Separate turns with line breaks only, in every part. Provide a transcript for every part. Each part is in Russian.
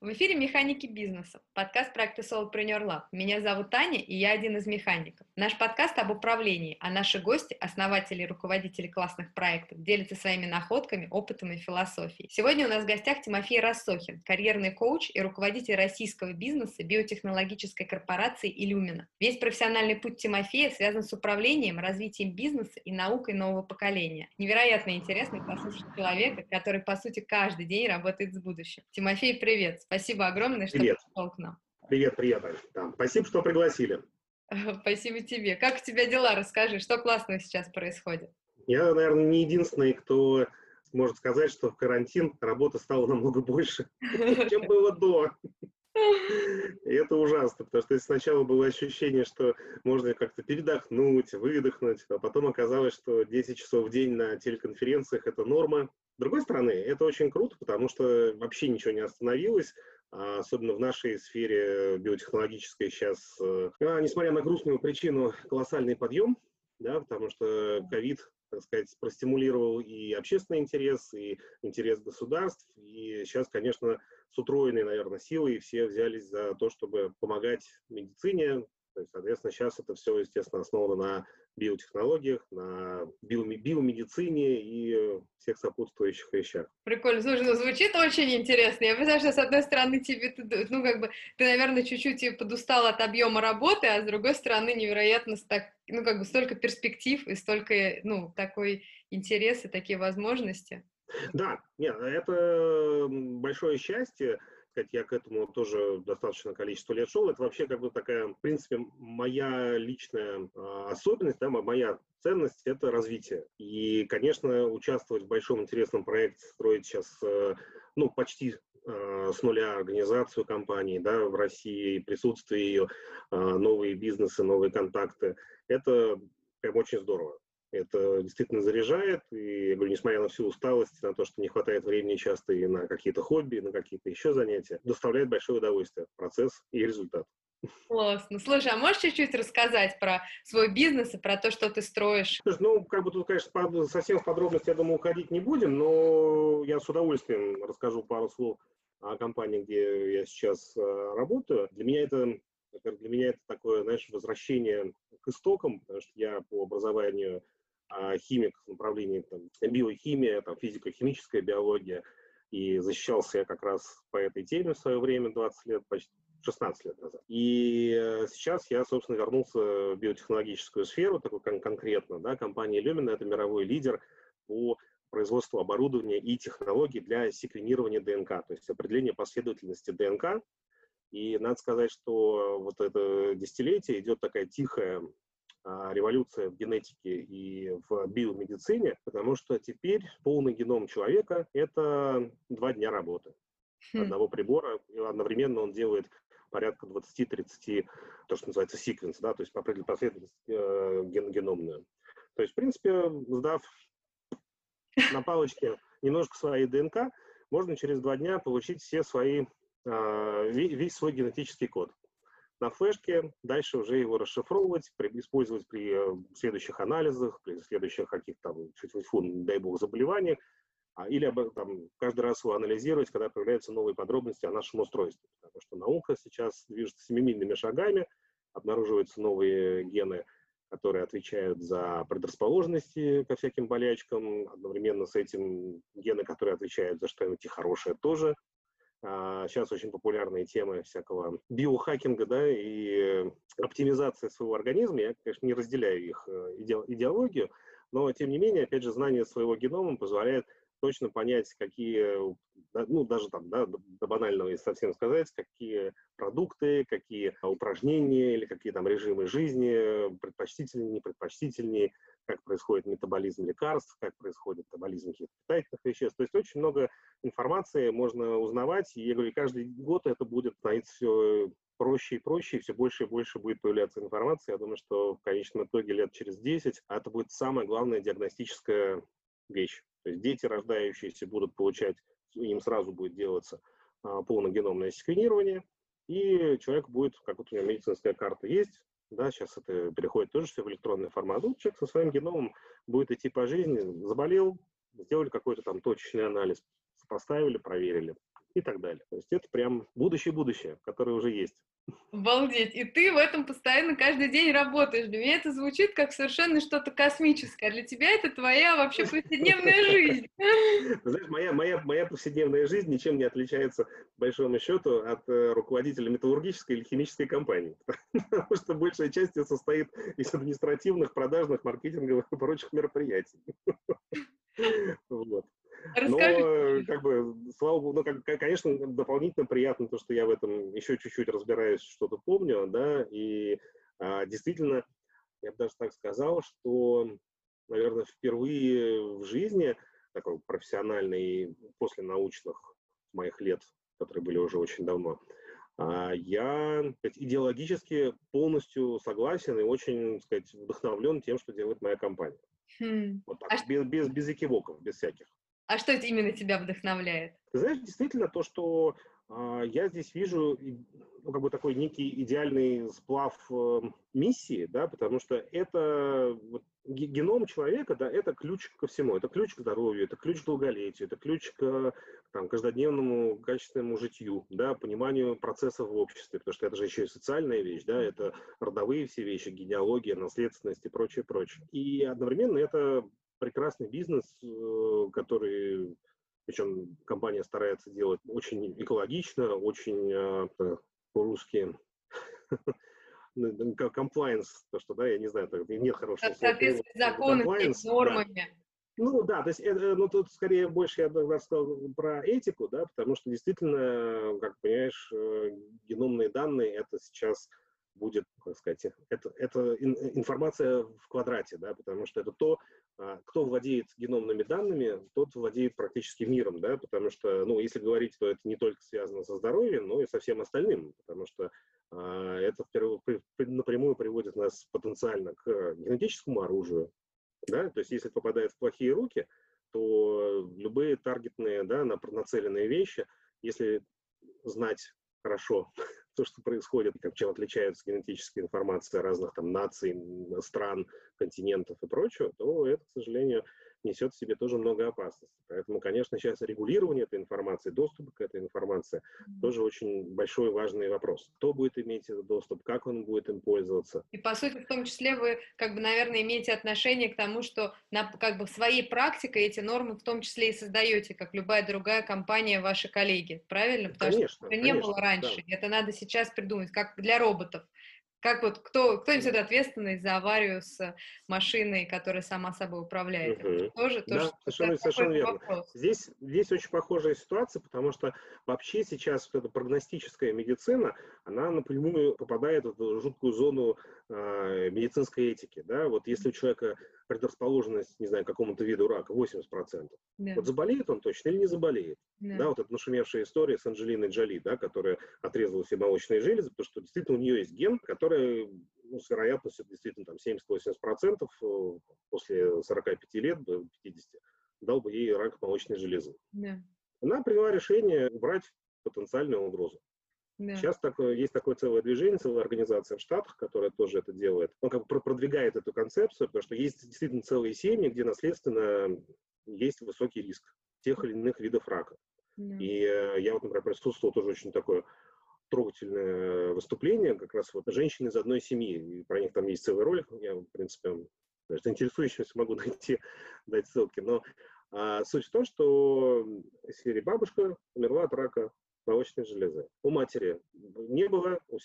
В эфире «Механики бизнеса», подкаст проекта Solopreneur Lab. Меня зовут Таня, и я один из механиков. Наш подкаст об управлении, а наши гости, основатели и руководители классных проектов, делятся своими находками, опытом и философией. Сегодня у нас в гостях Тимофей Рассохин, карьерный коуч и руководитель российского бизнеса биотехнологической корпорации «Иллюмина». Весь профессиональный путь Тимофея связан с управлением, развитием бизнеса и наукой нового поколения. Невероятно интересно послушать человека, который, по сути, каждый день работает с будущим. Тимофей, привет! Спасибо огромное, что
привет.
пришел к нам.
Привет, привет, Да. Спасибо, что пригласили.
Спасибо тебе. Как у тебя дела? Расскажи, что классного сейчас происходит?
Я, наверное, не единственный, кто может сказать, что в карантин работы стало намного больше, чем было до. И это ужасно, потому что сначала было ощущение, что можно как-то передохнуть, выдохнуть, а потом оказалось, что 10 часов в день на телеконференциях – это норма. С другой стороны, это очень круто, потому что вообще ничего не остановилось, а особенно в нашей сфере биотехнологической сейчас, э, а, несмотря на грустную причину, колоссальный подъем, да, потому что ковид так сказать, простимулировал и общественный интерес, и интерес государств. И сейчас, конечно, с утроенной, наверное, силой все взялись за то, чтобы помогать медицине. То есть, соответственно, сейчас это все, естественно, основано на биотехнологиях, на биомедицине и всех сопутствующих вещах.
Прикольно. Слушай, ну звучит очень интересно. Я понимаю, что с одной стороны тебе, ну как бы, ты, наверное, чуть-чуть подустал от объема работы, а с другой стороны невероятно, так, ну как бы столько перспектив и столько, ну, такой интерес и такие возможности.
Да, нет, это большое счастье сказать, я к этому тоже достаточно количество лет шел. Это вообще как бы такая, в принципе, моя личная э, особенность, да, моя ценность – это развитие. И, конечно, участвовать в большом интересном проекте, строить сейчас, э, ну, почти э, с нуля организацию компании, да, в России, присутствие ее, э, новые бизнесы, новые контакты – это прям очень здорово. Это действительно заряжает, и, я говорю, несмотря на всю усталость, на то, что не хватает времени часто и на какие-то хобби, на какие-то еще занятия, доставляет большое удовольствие процесс и результат.
Классно. Слушай, а можешь чуть-чуть рассказать про свой бизнес и про то, что ты строишь?
Слушай, ну, как бы тут, конечно, совсем в подробности, я думаю, уходить не будем, но я с удовольствием расскажу пару слов о компании, где я сейчас э, работаю. Для меня это для меня это такое, знаешь, возвращение к истокам, потому что я по образованию химик в направлении там, биохимия, там, физико-химическая биология, и защищался я как раз по этой теме в свое время, 20 лет, почти 16 лет назад. И э, сейчас я, собственно, вернулся в биотехнологическую сферу, такой кон- конкретно, да, компания Lumina – это мировой лидер по производству оборудования и технологий для секвенирования ДНК, то есть определение последовательности ДНК. И надо сказать, что вот это десятилетие идет такая тихая а, революция в генетике и в биомедицине, потому что теперь полный геном человека – это два дня работы хм. одного прибора, и одновременно он делает порядка 20-30, то, что называется секвенс, да, то есть по последовательности э, ген геномную. То есть, в принципе, сдав на палочке немножко своей ДНК, можно через два дня получить все свои, э, весь свой генетический код на флешке, дальше уже его расшифровывать, при, использовать при э, следующих анализах, при следующих каких-то там, чуть фу, дай бог, заболеваниях, а, или там, каждый раз его анализировать, когда появляются новые подробности о нашем устройстве. Потому что наука сейчас движется семимильными шагами, обнаруживаются новые гены, которые отвечают за предрасположенности ко всяким болячкам, одновременно с этим гены, которые отвечают за что-нибудь хорошее тоже Сейчас а, очень популярные темы всякого биохакинга, да, и оптимизации своего организма. Я, конечно, не разделяю их э, идеологию, но, тем не менее, опять же, знание своего генома позволяет точно понять, какие, ну, даже там, да, до банального, если совсем сказать, какие продукты, какие упражнения или какие там режимы жизни предпочтительнее, непредпочтительнее, как происходит метаболизм лекарств, как происходит метаболизм каких-то питательных веществ. То есть очень много информации можно узнавать, и я говорю, каждый год это будет становиться все проще и проще, и все больше и больше будет появляться информация. Я думаю, что в конечном итоге лет через 10 это будет самая главная диагностическая вещь. То есть дети, рождающиеся, будут получать, им сразу будет делаться а, полногеномное секвенирование, и человек будет, как вот у него медицинская карта есть, да, сейчас это переходит тоже все в электронный формат. Ну, человек со своим геномом будет идти по жизни, заболел, сделали какой-то там точечный анализ, поставили, проверили. и так далее. То есть это прям будущее-будущее, которое уже есть.
Обалдеть. И ты в этом постоянно каждый день работаешь. Для меня это звучит как совершенно что-то космическое. Для тебя это твоя вообще повседневная жизнь.
Знаешь, моя, моя, моя повседневная жизнь ничем не отличается, большому счету, от э, руководителя металлургической или химической компании. Потому что большая часть состоит из административных, продажных, маркетинговых и прочих мероприятий. Вот. Расскажи. Но, как бы, слава богу, ну, как, конечно, дополнительно приятно то, что я в этом еще чуть-чуть разбираюсь, что-то помню, да, и а, действительно, я бы даже так сказал, что, наверное, впервые в жизни, такой профессиональной, после научных моих лет, которые были уже очень давно, а, я сказать, идеологически полностью согласен и очень сказать, вдохновлен тем, что делает моя компания. Хм. Вот так, а без, без, без экивоков, без всяких.
А что именно тебя вдохновляет?
Ты знаешь, действительно, то, что э, я здесь вижу ну, как бы такой некий идеальный сплав э, миссии, да, потому что это вот, геном человека, да, это ключ ко всему, это ключ к здоровью, это ключ к долголетию, это ключ к там, каждодневному качественному житью, да, пониманию процессов в обществе, потому что это же еще и социальная вещь, да, это родовые все вещи, генеалогия, наследственность и прочее, прочее. И одновременно это прекрасный бизнес, э, который, причем компания старается делать очень экологично, очень э, по-русски комплайенс, то что, да, я не знаю, нет хорошего
слова. Соответствие законами, нормами.
Ну да, то есть, это, ну тут скорее больше я бы сказал про этику, да, потому что действительно, как понимаешь, э, геномные данные это сейчас будет, как сказать, это, это информация в квадрате, да, потому что это то, а, кто владеет геномными данными, тот владеет практически миром, да, потому что, ну, если говорить, то это не только связано со здоровьем, но и со всем остальным, потому что а, это напрямую приводит нас потенциально к генетическому оружию, да, то есть если попадает в плохие руки, то любые таргетные, да, нацеленные вещи, если знать хорошо то, что происходит, как чем отличается генетическая информация разных там наций, стран, континентов и прочего, то это, к сожалению, несет в себе тоже много опасностей. Поэтому, конечно, сейчас регулирование этой информации, доступ к этой информации тоже очень большой важный вопрос. Кто будет иметь этот доступ, как он будет им пользоваться.
И, по сути, в том числе вы, как бы, наверное, имеете отношение к тому, что на, как бы своей практикой эти нормы в том числе и создаете, как любая другая компания, ваши коллеги, правильно? Потому конечно, что это не конечно, было раньше. Да. Это надо сейчас придумать, как для роботов. Как вот кто, кто несет ответственность за аварию с машиной, которая сама собой управляет?
Угу. Тоже, да, тоже совершенно, совершенно верно. Вопрос. Здесь, здесь очень похожая ситуация, потому что вообще сейчас вот эта прогностическая медицина, она напрямую попадает в эту жуткую зону медицинской этики. Да? Вот если у человека предрасположенность, не знаю, к какому-то виду рака 80%. Да. Вот заболеет он точно или не заболеет? Да. да, вот эта нашумевшая история с Анджелиной Джоли, да, которая отрезала все молочные железы, потому что действительно у нее есть ген, который ну, с вероятностью действительно там 70-80% э, после 45 лет, 50, дал бы ей рак молочной железы. Да. Она приняла решение убрать потенциальную угрозу. Да. Сейчас такое, есть такое целое движение, целая организация в Штатах, которая тоже это делает. Он как бы продвигает эту концепцию, потому что есть действительно целые семьи, где наследственно есть высокий риск тех или иных видов рака. Да. И э, я вот, например, присутствовал тоже очень такое трогательное выступление, как раз вот женщины из одной семьи. И про них там есть целый ролик. Я, в принципе, даже интересующимся могу найти, дать ссылки. Но а, суть в том, что серия бабушка умерла от рака молочной железы. У матери не было, у,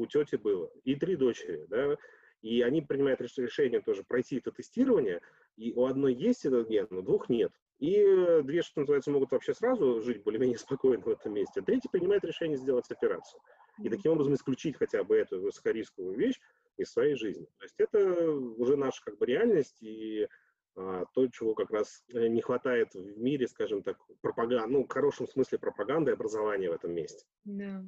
у тети было. И три дочери, да, и они принимают решение тоже пройти это тестирование, и у одной есть этот ген, у двух нет. И две, что называется, могут вообще сразу жить более-менее спокойно в этом месте. А третий принимает решение сделать операцию. И таким образом исключить хотя бы эту высокорисковую вещь из своей жизни. То есть это уже наша как бы реальность, и то, чего как раз э, не хватает в мире, скажем так, пропаганда, ну, в хорошем смысле пропаганды и образования в этом месте. Да.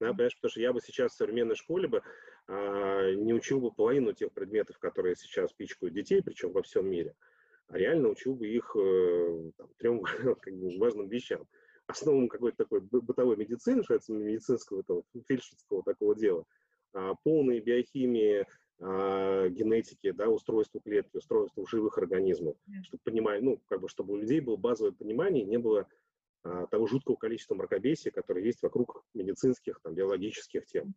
Да, понимаешь, потому что я бы сейчас в современной школе бы а, не учил бы половину тех предметов, которые сейчас пичкают детей, причем во всем мире, а реально учил бы их э, там, трем как бы, важным вещам. Основам какой-то такой бытовой медицины, что это медицинского, этого, фельдшерского такого дела, а, полной биохимии, э, генетики, да, устройству клетки, устройству живых организмов, yeah. чтобы понимать, ну, как бы, чтобы у людей было базовое понимание, не было а, того жуткого количества мракобесия, которое есть вокруг медицинских, там, биологических тем.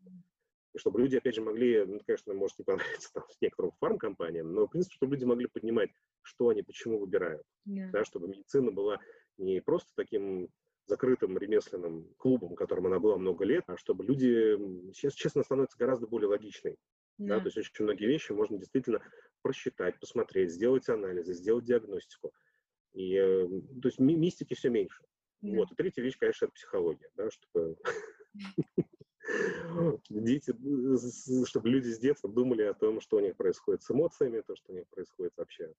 И чтобы люди, опять же, могли, ну, конечно, может не понравиться там, некоторым фармкомпаниям, но, в принципе, чтобы люди могли понимать, что они, почему выбирают. Yeah. Да, чтобы медицина была не просто таким закрытым ремесленным клубом, которым она была много лет, а чтобы люди сейчас, честно, становятся гораздо более логичной. Yeah. Да, то есть очень многие вещи можно действительно просчитать, посмотреть, сделать анализы, сделать диагностику. И, э, то есть мистики все меньше. Yeah. Вот. И третья вещь, конечно, это психология, да, чтобы дети, чтобы люди с детства думали о том, что у них происходит с эмоциями, то, что у них происходит вообще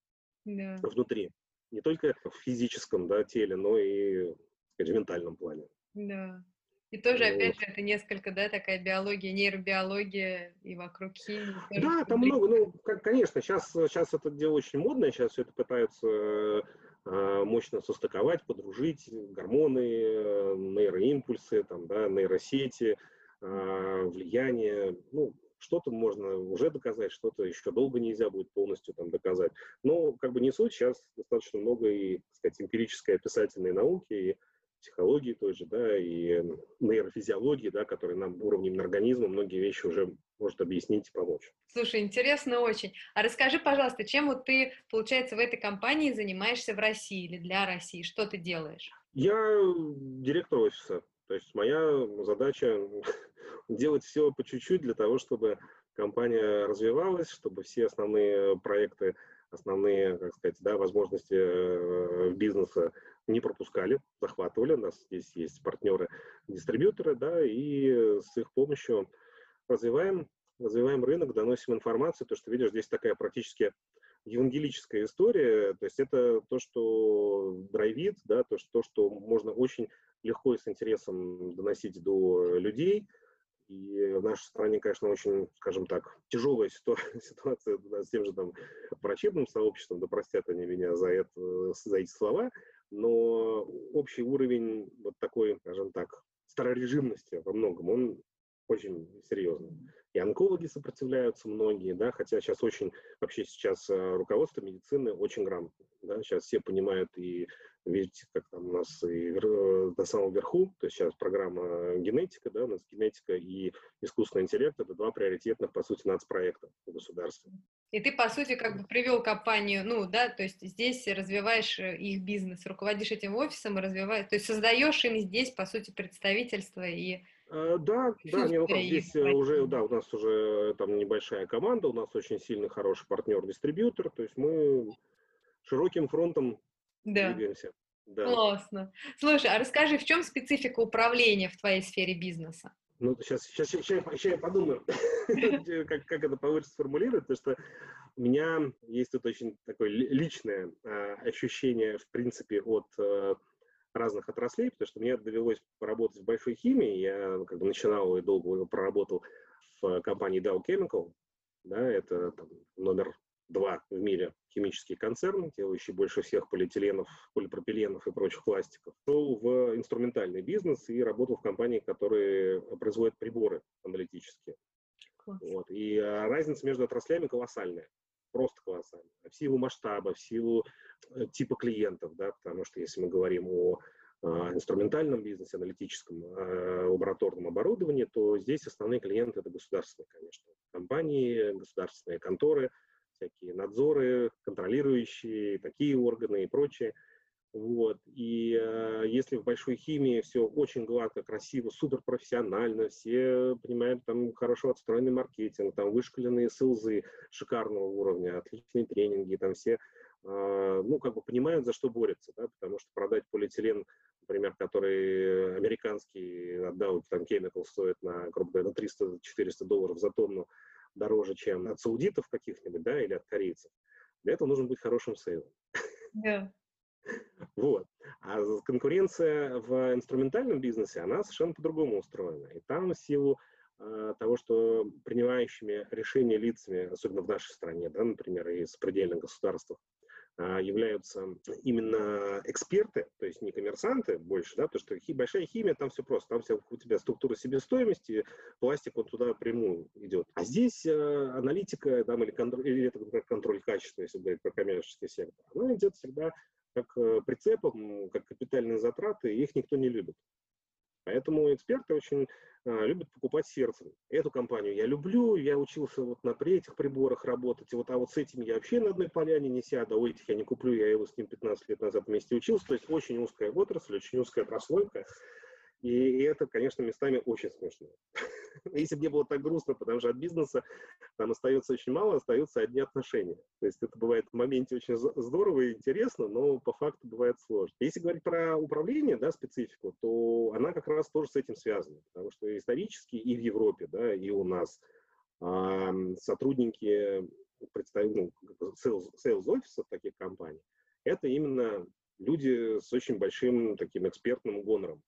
yeah. внутри. Не только в физическом да, теле, но и сказать, в ментальном плане.
Да. И тоже, опять же, это несколько, да, такая биология, нейробиология и вокруг химии.
Да, там много, ну, конечно, сейчас, сейчас это дело очень модное, сейчас все это пытаются э, мощно состыковать, подружить, гормоны, э, нейроимпульсы, там, да, нейросети, э, влияние, ну, что-то можно уже доказать, что-то еще долго нельзя будет полностью там доказать. Но как бы не суть, сейчас достаточно много и, так сказать, эмпирической описательной науки, и психологии той же, да, и нейрофизиологии, да, которые нам уровнем организма многие вещи уже может объяснить и помочь.
Слушай, интересно очень. А расскажи, пожалуйста, чем вот ты, получается, в этой компании занимаешься в России или для России? Что ты делаешь?
Я директор офиса. То есть моя задача делать все по чуть-чуть для того, чтобы компания развивалась, чтобы все основные проекты, основные, как сказать, да, возможности э, бизнеса не пропускали, захватывали. У нас здесь есть партнеры-дистрибьюторы, да, и с их помощью развиваем, развиваем рынок, доносим информацию. То, что видишь, здесь такая практически евангелическая история, то есть это то, что драйвит, да, то, что, то, что можно очень легко и с интересом доносить до людей. И в нашей стране, конечно, очень, скажем так, тяжелая ситуация с тем же там врачебным сообществом, да простят они меня за, это, за эти слова, но общий уровень вот такой, скажем так, старорежимности во многом, он очень серьезный. И онкологи сопротивляются многие, да, хотя сейчас очень, вообще сейчас э, руководство медицины очень грамотно, да, сейчас все понимают и видите, как там у нас и э, до самого верху, то есть сейчас программа генетика, да, у нас генетика и искусственный интеллект, это два приоритетных, по сути, нацпроекта в государстве.
И ты, по сути, как бы привел компанию, ну, да, то есть здесь развиваешь э, их бизнес, руководишь этим офисом и развиваешь, то есть создаешь им здесь, по сути, представительство и
э, да, да, не, ну как здесь уже, да, у нас уже там небольшая команда, у нас очень сильный, хороший партнер-дистрибьютор, то есть мы широким фронтом да. двигаемся.
Да. Классно. Слушай, а расскажи, в чем специфика управления в твоей сфере бизнеса?
Ну, сейчас, сейчас, сейчас, сейчас я подумаю, как, как это получится сформулировать, потому что у меня есть тут очень такое личное э, ощущение, в принципе, от э, разных отраслей, потому что мне довелось поработать в большой химии, я как бы начинал и долго проработал в компании Dow Chemical, да, это там, номер два в мире химический концерн, делающий больше всех полиэтиленов, полипропиленов и прочих пластиков. Шел в инструментальный бизнес и работал в компании, которые производят приборы аналитические. Вот. И а, разница между отраслями колоссальная просто колоссальная. В силу масштаба, в силу э, типа клиентов, да, потому что если мы говорим о а, инструментальном бизнесе, аналитическом, а, лабораторном оборудовании, то здесь основные клиенты это государственные, конечно, компании, государственные конторы, всякие надзоры, контролирующие, такие органы и прочее. Вот. И э, если в большой химии все очень гладко, красиво, суперпрофессионально, все понимают, там хорошо отстроенный маркетинг, там вышкаленные СЛЗы шикарного уровня, отличные тренинги, там все э, ну, как бы понимают, за что борются, да, потому что продать полиэтилен, например, который американский, отдал, там, Chemical стоит на, грубо говоря, на 300-400 долларов за тонну, дороже, чем от саудитов каких-нибудь, да, или от корейцев. Для этого нужно быть хорошим сейлом. Yeah. Вот. А конкуренция в инструментальном бизнесе, она совершенно по-другому устроена. И там в силу э, того, что принимающими решения лицами, особенно в нашей стране, да, например, и в сопредельных государствах, являются именно эксперты, то есть не коммерсанты больше, да, потому что хи, большая химия, там все просто, там вся у тебя структура себестоимости, пластик он туда прямую идет. А здесь э, аналитика там, или, контроль, или это, например, контроль качества, если говорить про коммерческий сектор, она идет всегда как э, прицепов, как капитальные затраты, их никто не любит. Поэтому эксперты очень а, любят покупать сердцем. Эту компанию я люблю, я учился вот на этих приборах работать, вот, а вот с этим я вообще на одной поляне не сяду, а у этих я не куплю, я его с ним 15 лет назад вместе учился. То есть очень узкая отрасль, очень узкая прослойка. И это, конечно, местами очень смешно. Если бы не было так грустно, потому что от бизнеса там остается очень мало, остаются одни отношения. То есть это бывает в моменте очень здорово и интересно, но по факту бывает сложно. Если говорить про управление, да, специфику, то она как раз тоже с этим связана. Потому что исторически и в Европе, да, и у нас сотрудники представителей ну, sales, sales офисов таких компаний, это именно люди с очень большим таким экспертным гонором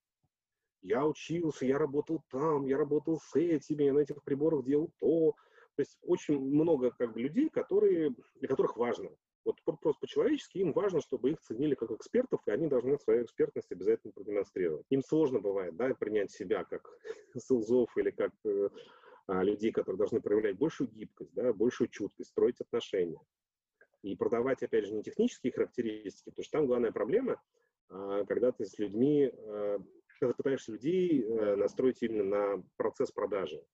я учился, я работал там, я работал с этими, я на этих приборах делал то. То есть очень много как бы, людей, которые, для которых важно. Вот просто по-человечески им важно, чтобы их ценили как экспертов, и они должны свою экспертность обязательно продемонстрировать. Им сложно бывает да, принять себя как селзов или как э, а, людей, которые должны проявлять большую гибкость, да, большую чуткость, строить отношения. И продавать, опять же, не технические характеристики, потому что там главная проблема, а, когда ты с людьми а, когда ты пытаешься людей э, настроить именно на процесс продажи,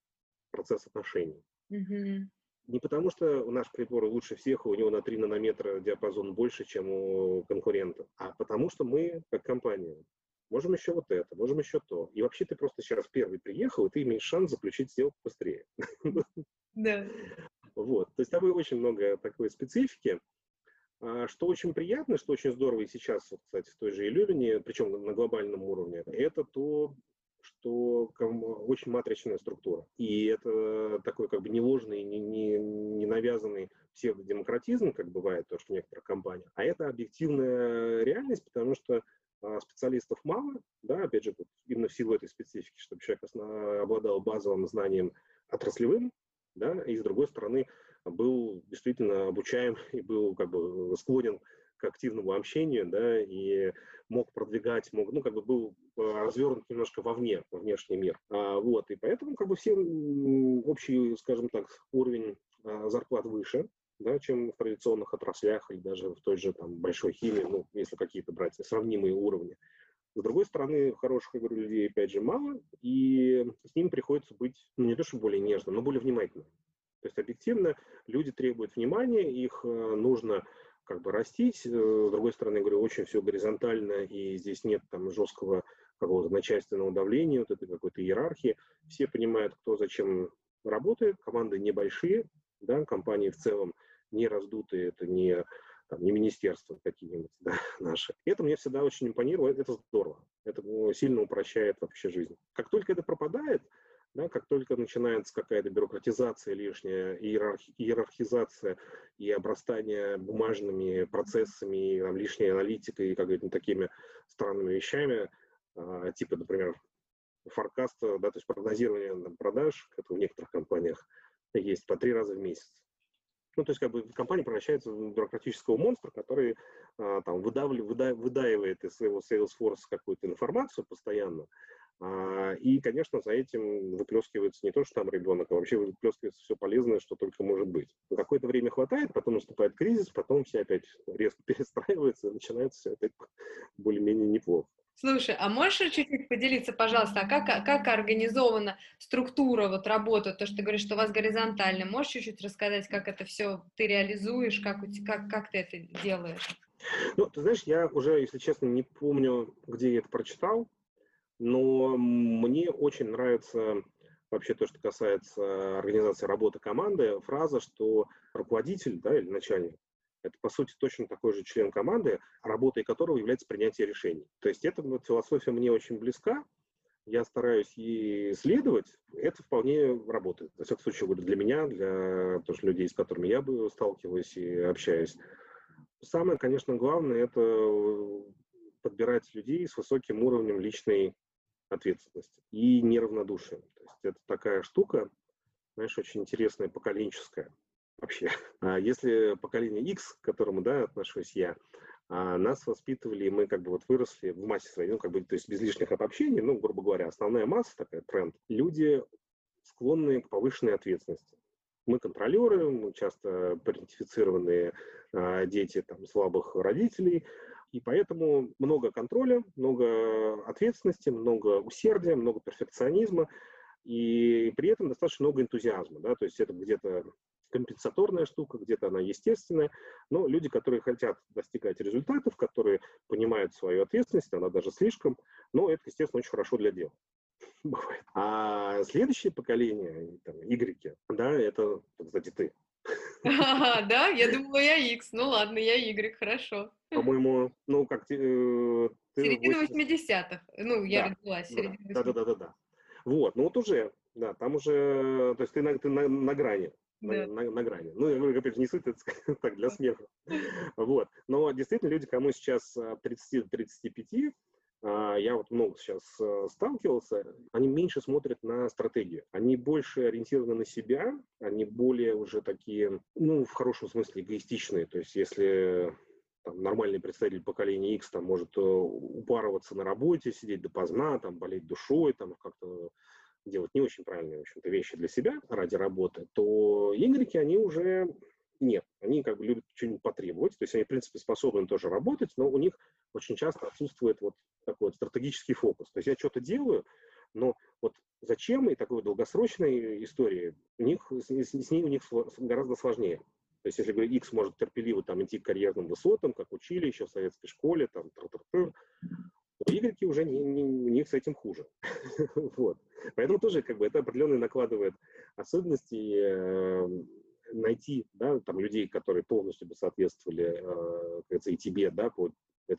процесс отношений. Mm-hmm. Не потому, что наш прибор лучше всех, у него на 3 нанометра диапазон больше, чем у конкурентов, а потому что мы, как компания, можем еще вот это, можем еще то. И вообще ты просто сейчас первый приехал, и ты имеешь шанс заключить сделку быстрее. Да. Вот. То есть там очень много такой специфики. А, что очень приятно, что очень здорово и сейчас, кстати, в той же Илюрине, причем на глобальном уровне, это то, что очень матричная структура. И это такой как бы неложный, не, не, не навязанный псевдодемократизм, как бывает то, что в некоторых компаниях, а это объективная реальность, потому что а, специалистов мало, да, опять же, именно в силу этой специфики, чтобы человек обладал базовым знанием отраслевым, да, и с другой стороны, был действительно обучаем и был как бы склонен к активному общению, да, и мог продвигать, мог, ну, как бы был а, развернут немножко вовне, во внешний мир. А, вот, и поэтому, как бы, все общий, скажем так, уровень а, зарплат выше, да, чем в традиционных отраслях или даже в той же там большой химии, ну, если какие-то брать сравнимые уровни. С другой стороны, хороших, я говорю, людей, опять же, мало, и с ними приходится быть, ну, не то, что более нежным, но более внимательным. То есть объективно люди требуют внимания, их э, нужно как бы растить. Э, с другой стороны, говорю, очень все горизонтально, и здесь нет там жесткого какого-то начальственного давления, вот этой какой-то иерархии. Все понимают, кто зачем работает, команды небольшие, да, компании в целом не раздутые, это не, там, не министерства какие-нибудь да, наши. Это мне всегда очень импонирует, это здорово, это ну, сильно упрощает вообще жизнь. Как только это пропадает, да, как только начинается какая-то бюрократизация лишняя, иерархи, иерархизация и обрастание бумажными процессами, там, лишней аналитикой и какими-то такими странными вещами, э, типа, например, форкаста, да, то есть прогнозирование там, продаж, как в некоторых компаниях есть по три раза в месяц. Ну, то есть, как бы компания превращается в бюрократического монстра, который а, там выдавли, выда, выдаивает из своего Salesforce какую-то информацию постоянно, и, конечно, за этим выплескивается не то, что там ребенок, а вообще выплескивается все полезное, что только может быть. На какое-то время хватает, потом наступает кризис, потом все опять резко перестраиваются, и начинается все опять более-менее неплохо.
Слушай, а можешь чуть-чуть поделиться, пожалуйста, а как, а как организована структура вот работы, то, что ты говоришь, что у вас горизонтально, можешь чуть-чуть рассказать, как это все ты реализуешь, как, как, как ты это делаешь?
Ну, ты знаешь, я уже, если честно, не помню, где я это прочитал, но мне очень нравится вообще то, что касается организации работы команды, фраза, что руководитель да, или начальник это, по сути, точно такой же член команды, работой которого является принятие решений. То есть эта вот философия мне очень близка, я стараюсь ей следовать, это вполне работает. Во всяком случае, для меня, для тоже людей, с которыми я бы сталкиваюсь и общаюсь. Самое, конечно, главное – это подбирать людей с высоким уровнем личной ответственности и неравнодушием. То есть это такая штука, знаешь, очень интересная, поколенческая вообще. А если поколение X, к которому, да, отношусь я, а нас воспитывали, и мы как бы вот выросли в массе своей, ну, как бы, то есть без лишних обобщений, ну, грубо говоря, основная масса, такая тренд, люди склонны к повышенной ответственности. Мы контролеры, мы часто парентифицированные э, дети там, слабых родителей, и поэтому много контроля, много ответственности, много усердия, много перфекционизма, и при этом достаточно много энтузиазма. Да? То есть это где-то компенсаторная штука, где-то она естественная, но люди, которые хотят достигать результатов, которые понимают свою ответственность, она даже слишком, но это, естественно, очень хорошо для дела. Бывает. А следующее поколение, там, Y, да, это, кстати, ты.
Ага, да? Я думала, я X. Ну ладно, я Y, хорошо.
По-моему, ну как... Э,
ты Середина 80-х. Ну, я да, родилась
середина да, да, да, да, да. Вот, ну вот уже, да, там уже, то есть ты на, ты на, на грани на, на, на грани. Ну, я говорю, опять же, не суть, это так, для смеха. Вот. Но действительно, люди, кому сейчас 30-35, а, а, я вот много сейчас а, сталкивался, они меньше смотрят на стратегию. Они больше ориентированы на себя, они более уже такие, ну, в хорошем смысле, эгоистичные. То есть, если там, нормальный представитель поколения X там может э, упарываться на работе, сидеть допоздна, там, болеть душой, там, как-то делать не очень правильные, в общем-то, вещи для себя ради работы, то игреки, они уже нет. Они как бы любят что-нибудь потребовать, то есть они, в принципе, способны тоже работать, но у них очень часто отсутствует вот такой вот стратегический фокус. То есть я что-то делаю, но вот зачем и такой долгосрочной истории у них, с, с ней у них гораздо сложнее. То есть, если говорить, X может терпеливо там идти к карьерным высотам, как учили еще в советской школе, там, тр Y уже не, не, у них с этим хуже. вот. Поэтому тоже как бы это определенно накладывает особенности э, найти да, там, людей, которые полностью бы соответствовали э, и тебе, да, по,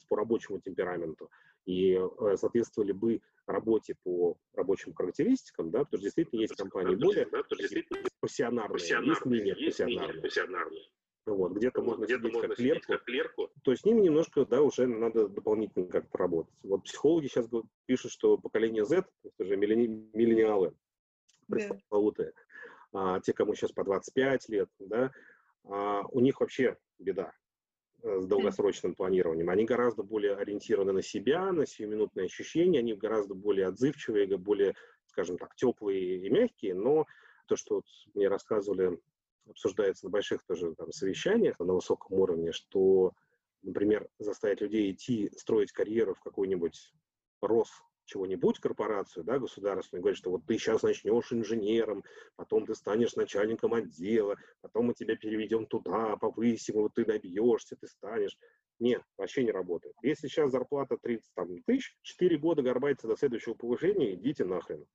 по рабочему темпераменту, и э, соответствовали бы работе по рабочим характеристикам, да, потому что действительно есть компании более да, пассионарные, есть менее пассионарные. Вот, где-то можно где сидеть, можно как, сидеть клерку, как клерку, то с ними немножко, да, уже надо дополнительно как-то работать. Вот психологи сейчас пишут, что поколение Z, это же миллениалы, пресловутые, да. а, те, кому сейчас по 25 лет, да, а, у них вообще беда с долгосрочным планированием. Они гораздо более ориентированы на себя, на сиюминутные ощущения, они гораздо более отзывчивые, более, скажем так, теплые и мягкие, но то, что вот мне рассказывали обсуждается на больших тоже там, совещаниях на высоком уровне, что, например, заставить людей идти строить карьеру в какой-нибудь рос чего-нибудь, корпорацию, да, государственную, говорит, что вот ты сейчас начнешь инженером, потом ты станешь начальником отдела, потом мы тебя переведем туда, повысим, вот ты добьешься, ты станешь. Нет, вообще не работает. Если сейчас зарплата 30 там, тысяч, 4 года горбается до следующего повышения, идите нахрен.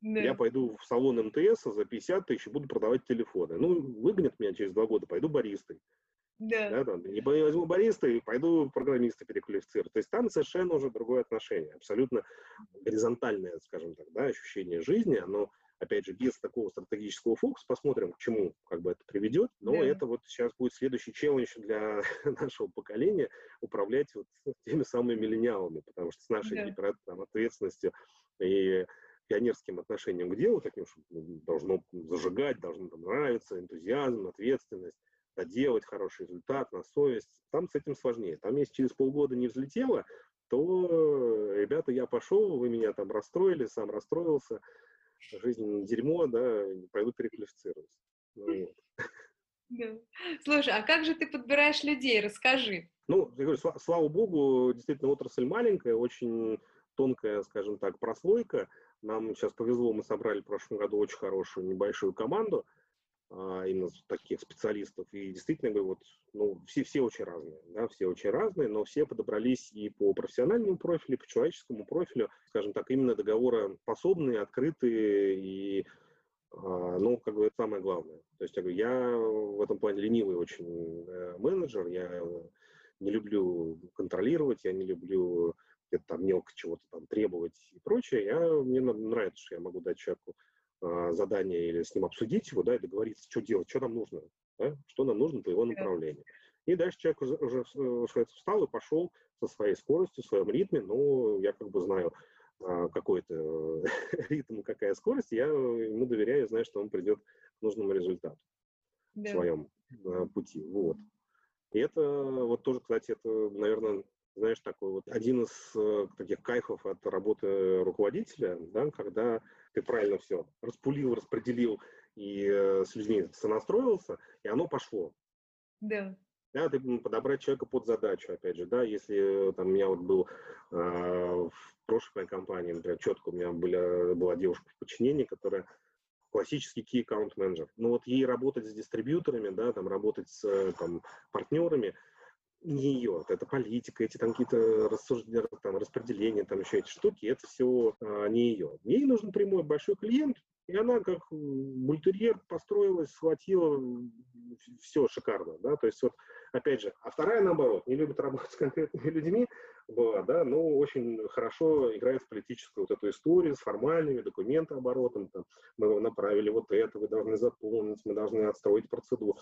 Да. Я пойду в салон МТС за 50 тысяч и буду продавать телефоны. Ну, выгонят меня через два года, пойду баристой. Да. да там, не возьму бариста и пойду программиста переквалифицировать. То есть там совершенно уже другое отношение, абсолютно горизонтальное, скажем так, да, ощущение жизни, оно, опять же, без такого стратегического фокуса, посмотрим, к чему как бы это приведет, но да. это вот сейчас будет следующий челлендж для нашего поколения управлять вот теми самыми миллениалами, потому что с нашей да. там, ответственностью и пионерским отношением к делу, таким, что ну, должно зажигать, должно там, нравиться, энтузиазм, ответственность, доделать хороший результат на совесть. Там с этим сложнее. Там, если через полгода не взлетело, то, ребята, я пошел, вы меня там расстроили, сам расстроился, жизнь дерьмо, да, пойду переквалифицируюсь. Ну, вот.
Да. Слушай, а как же ты подбираешь людей? Расскажи.
Ну, я говорю, слава богу, действительно отрасль маленькая, очень тонкая, скажем так, прослойка. Нам сейчас повезло, мы собрали в прошлом году очень хорошую небольшую команду именно таких специалистов. И действительно, говорю, вот, ну, все, все очень разные, да, все очень разные, но все подобрались и по профессиональному профилю, и по человеческому профилю, скажем так, именно договороспособные, открытые и а, ну, как бы это самое главное. То есть, я, говорю, я в этом плане ленивый очень э, менеджер, я не люблю контролировать, я не люблю где-то там мелко чего-то там требовать и прочее, я, мне нравится, что я могу дать человеку э, задание или с ним обсудить его, да, и договориться, что делать, что нам нужно, да, что нам нужно по его направлению. И дальше человек уже, уже встал и пошел со своей скоростью, в своем ритме, но я как бы знаю э, какой-то ритм, какая скорость, я ему доверяю, знаю, что он придет к нужному результату да. в своем э, пути. Вот. И это вот тоже, кстати, это, наверное, знаешь, такой вот один из э, таких кайфов от работы руководителя, да, когда ты правильно все распулил, распределил и э, с людьми сонастроился, и оно пошло.
Да.
Да, ты подобрать человека под задачу, опять же, да, если там у меня вот был э, в прошлой моей компании, например, четко у меня была, была девушка в подчинении, которая классический key account менеджер. Но вот ей работать с дистрибьюторами, да, там работать с там, партнерами, не ее. Это политика, эти там какие-то рассуждения, там, распределения, там еще эти штуки, это все а, не ее. Ей нужен прямой большой клиент, и она как бультерьер построилась, схватила, все шикарно, да, то есть вот, опять же, а вторая наоборот, не любит работать с конкретными людьми, была, да, но очень хорошо играет в политическую вот эту историю с формальными документооборотом, там, мы направили вот это, вы должны заполнить, мы должны отстроить процедуру.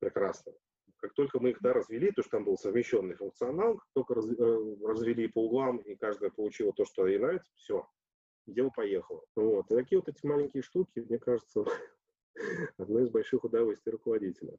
Прекрасно. Как только мы их да, развели, то что там был совмещенный функционал, как только раз, э, развели по углам, и каждая получила то, что ей нравится, все, дело поехало. Вот. И такие вот эти маленькие штуки, мне кажется, одно из больших удовольствий руководителя.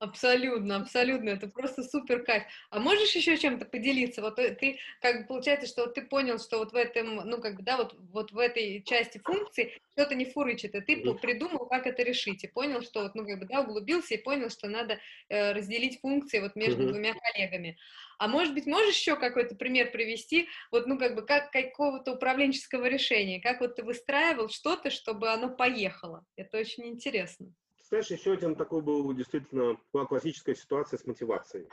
Абсолютно, абсолютно, это просто супер кайф. А можешь еще чем-то поделиться? Вот э, ты, как бы получается, что вот ты понял, что вот в этом, ну как бы, да, вот, вот в этой части функции что-то не фурычит, и ты придумал, как это решить, и понял, что вот, ну как бы, да, углубился и понял, что надо э, разделить функции вот между двумя коллегами. А может быть, можешь еще какой-то пример привести, вот, ну как бы, как какого-то управленческого решения, как вот ты выстраивал что-то, чтобы оно поехало? Это очень интересно.
Знаешь, еще один такой был действительно была классическая ситуация с мотивацией.